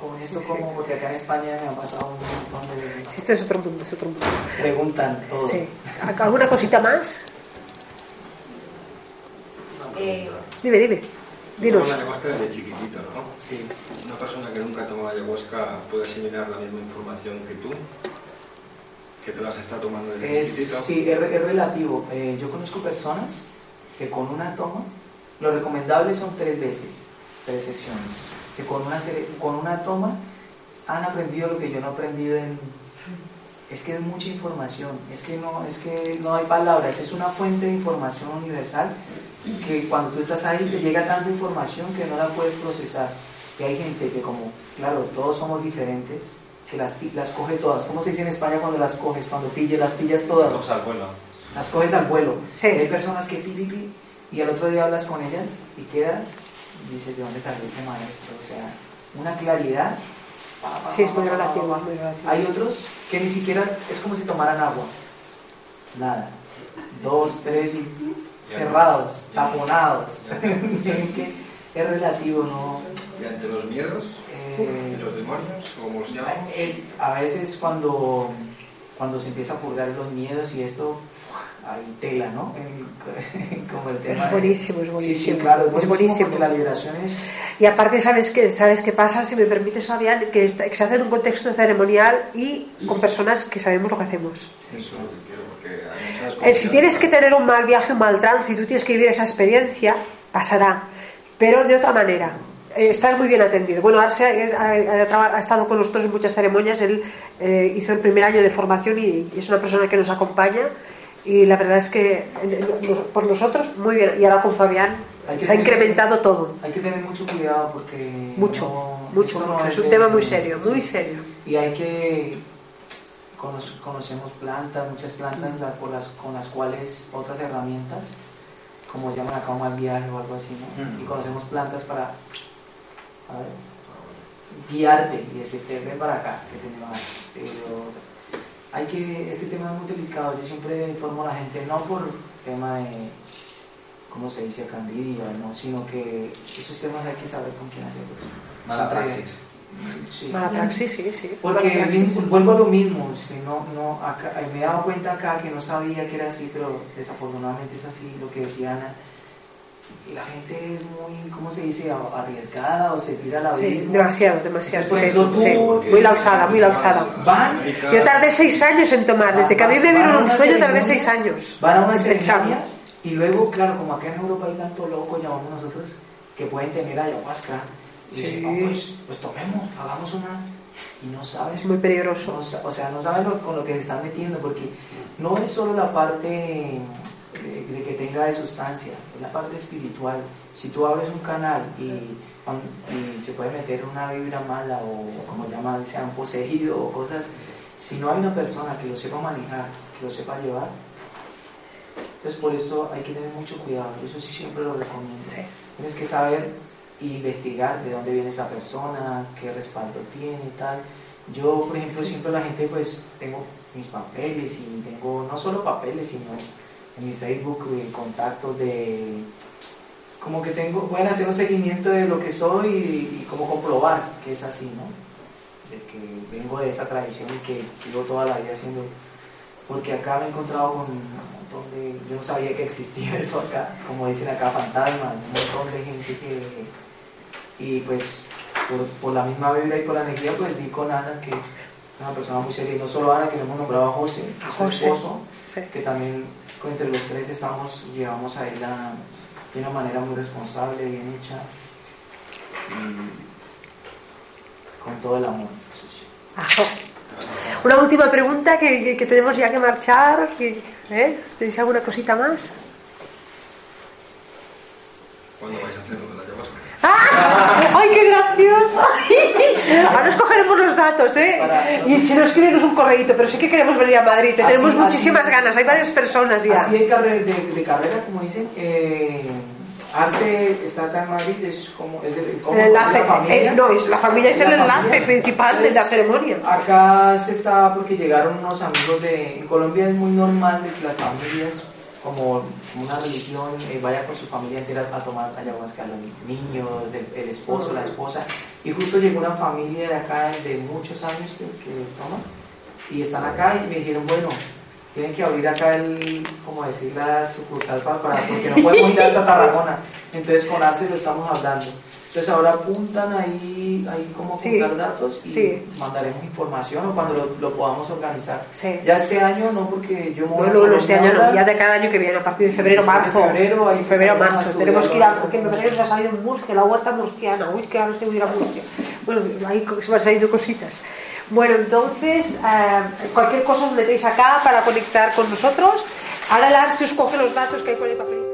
con esto cómo? Porque acá en España me ha pasado un montón de veces. esto es otro mundo, es otro mundo. Preguntan todo. Sí. ¿Alguna cosita más? Eh, dime, dime. Dinos. Una ayahuasca desde chiquitito, ¿no? Sí. Una persona que nunca ha tomado ayahuasca puede asimilar la misma información que tú, que te las está tomando desde chiquitito. Sí, es, relativo. Eh, yo conozco personas que con una toma, lo recomendable son tres veces, tres sesiones, que con una, con una toma han aprendido lo que yo no he aprendido en... Es que es mucha información, es que no, es que no hay palabras, es una fuente de información universal que cuando tú estás ahí te llega tanta información que no la puedes procesar. Y hay gente que como, claro, todos somos diferentes, que las, las coge todas. ¿Cómo se dice en España cuando las coges? Cuando pilles, las pillas todas. Las coges al vuelo. Las coges al vuelo. hay personas que pi, pi, y al otro día hablas con ellas y quedas dices, ¿de dónde salió ese maestro? O sea, una claridad. sí, es muy relativo. Hay otros que ni siquiera es como si tomaran agua. Nada. Dos, tres y cerrados, taponados. es relativo, ¿no? ¿Y ante los miedos? Eh, ¿Los demonios? ¿Cómo se llama? Es, a veces cuando, cuando se empieza a purgar los miedos y esto, hay tela, ¿no? Como el tema es buenísimo, es buenísimo. Sí, sí, claro, es, buenísimo. Porque la liberación es... Y aparte, ¿sabes qué, ¿sabes qué pasa? Si me permites, Fabián, que, que se hace en un contexto ceremonial y con personas que sabemos lo que hacemos. Sí, eso eh, si tienes que tener un mal viaje, un mal trance y tú tienes que vivir esa experiencia, pasará, pero de otra manera. Eh, estás muy bien atendido. Bueno, Arce ha, estado con nosotros en muchas ceremonias, él eh, hizo el primer año de formación y, es una persona que nos acompaña y la verdad es que por nosotros muy bien. Y ahora con Fabián se ha incrementado todo. Hay que tener mucho cuidado porque... Mucho, mucho, mucho. es un tema muy serio, muy serio. Y hay que conocemos plantas, muchas plantas por las, con las cuales otras herramientas, como llaman acá un mal viaje o algo así, ¿no? Y conocemos plantas para guiarte y decirte, ven para acá, que te Pero hay que, este tema es muy delicado, yo siempre informo a la gente, no por tema de, ¿cómo se dice acá, ¿no? sino que esos temas hay que saber con quién hacerlos. Mala praxis. Sí. Mala praxis, sí, sí. Porque vuelvo a lo mismo, no, no, me he dado cuenta acá que no sabía que era así, pero desafortunadamente es así, lo que decía Ana. Y la gente es muy, ¿cómo se dice?, arriesgada o se tira a la vida. Sí, demasiado, demasiado. Entonces, sí, por ejemplo, tú- sí. Muy lanzada, muy lanzada. Van, Yo tardé seis años en tomar. Desde que a mí me vieron un sueño tardé seis años. Van a una ceremonia y luego, claro, como acá en Europa hay tanto loco, llamamos nosotros, que pueden tener ayahuasca. Y Sí. dicen, "Ah, pues, pues tomemos, hagamos una. Y no sabes Es muy peligroso. no o sea, no saben lo- con lo que se están metiendo, porque no es solo la parte de, de que tenga de sustancia, es la parte espiritual. Si tú abres un canal y, y se puede meter una vibra mala o como llaman, sea un poseído o cosas, si no hay una persona que lo sepa manejar, que lo sepa llevar, pues por eso hay que tener mucho cuidado. Eso sí siempre lo recomiendo. Sí. Tienes que saber e investigar de dónde viene esa persona, qué respaldo tiene y tal. Yo, por ejemplo, siempre la gente, pues, tengo mis papeles y tengo no solo papeles, sino en mi Facebook eh, contactos de... Como que tengo, pueden hacer un seguimiento de lo que soy y, y como comprobar que es así, ¿no? De que vengo de esa tradición y que llevo toda la vida haciendo... Porque acá me he encontrado con un montón de... Yo no sabía que existía eso acá, como dicen acá, fantasmas, un montón de gente que... Y pues por, por la misma vibra y por la energía, pues di con Ana, que es una persona muy seria, y no solo Ana, que le hemos nombrado a José, es su José. esposo, Sí. que también entre los tres estamos, llevamos a él a- de una manera muy responsable, bien hecha, y con todo el amor. Una última pregunta que, que- que tenemos ya que marchar. que- ¿eh? ¿Tenéis alguna cosita más? ¿Cuándo vais a hacer lo de la ayahuasca? ¡Ah! ¡Ay, qué gracioso! Ahora os cogeremos los datos, ¿eh? Y si nos escribimos un correíto, pero sí que queremos venir a Madrid. Tenemos Así- muchísimas así- ganas, hay varias personas ya. Así de, carre- de, de carrera, como dicen, eh, Arce está acá en Madrid, es como es de, como El enlace, la familia. eh, no, es la familia es el La enlace familia. principal de la ceremonia. Acá se está porque llegaron unos amigos de. En Colombia es muy normal de que las familias, como una religión, eh, vaya con su familia entera a tomar ayahuasca, los niños, el, esposo, la esposa. Y justo llegó una familia de acá de muchos años que, que toman y están acá y me dijeron, bueno, tienen que abrir acá el, como decir, la sucursal para, para- porque no podemos ir hasta Tarragona. Entonces con Arce lo estamos hablando. Entonces ahora apuntan ahí, ahí como Sí, apuntar datos y sí. mandaremos información o cuando lo, lo podamos organizar. Sí. Ya este año no, porque yo me voy No, a no, no, este año no, ya de cada año que viene, a partir de febrero, marzo. febrero, ahí febrero, marzo. Tenemos que ir a, porque parece que nos ha salido en Murcia, la huerta murciana. Uy, que ahora estoy ir a Murcia. Bueno, ahí se me han salido cositas. Bueno, entonces, eh, cualquier cosa os metéis acá para conectar con nosotros. Ahora el Arce os coge los datos que hay con el papelito.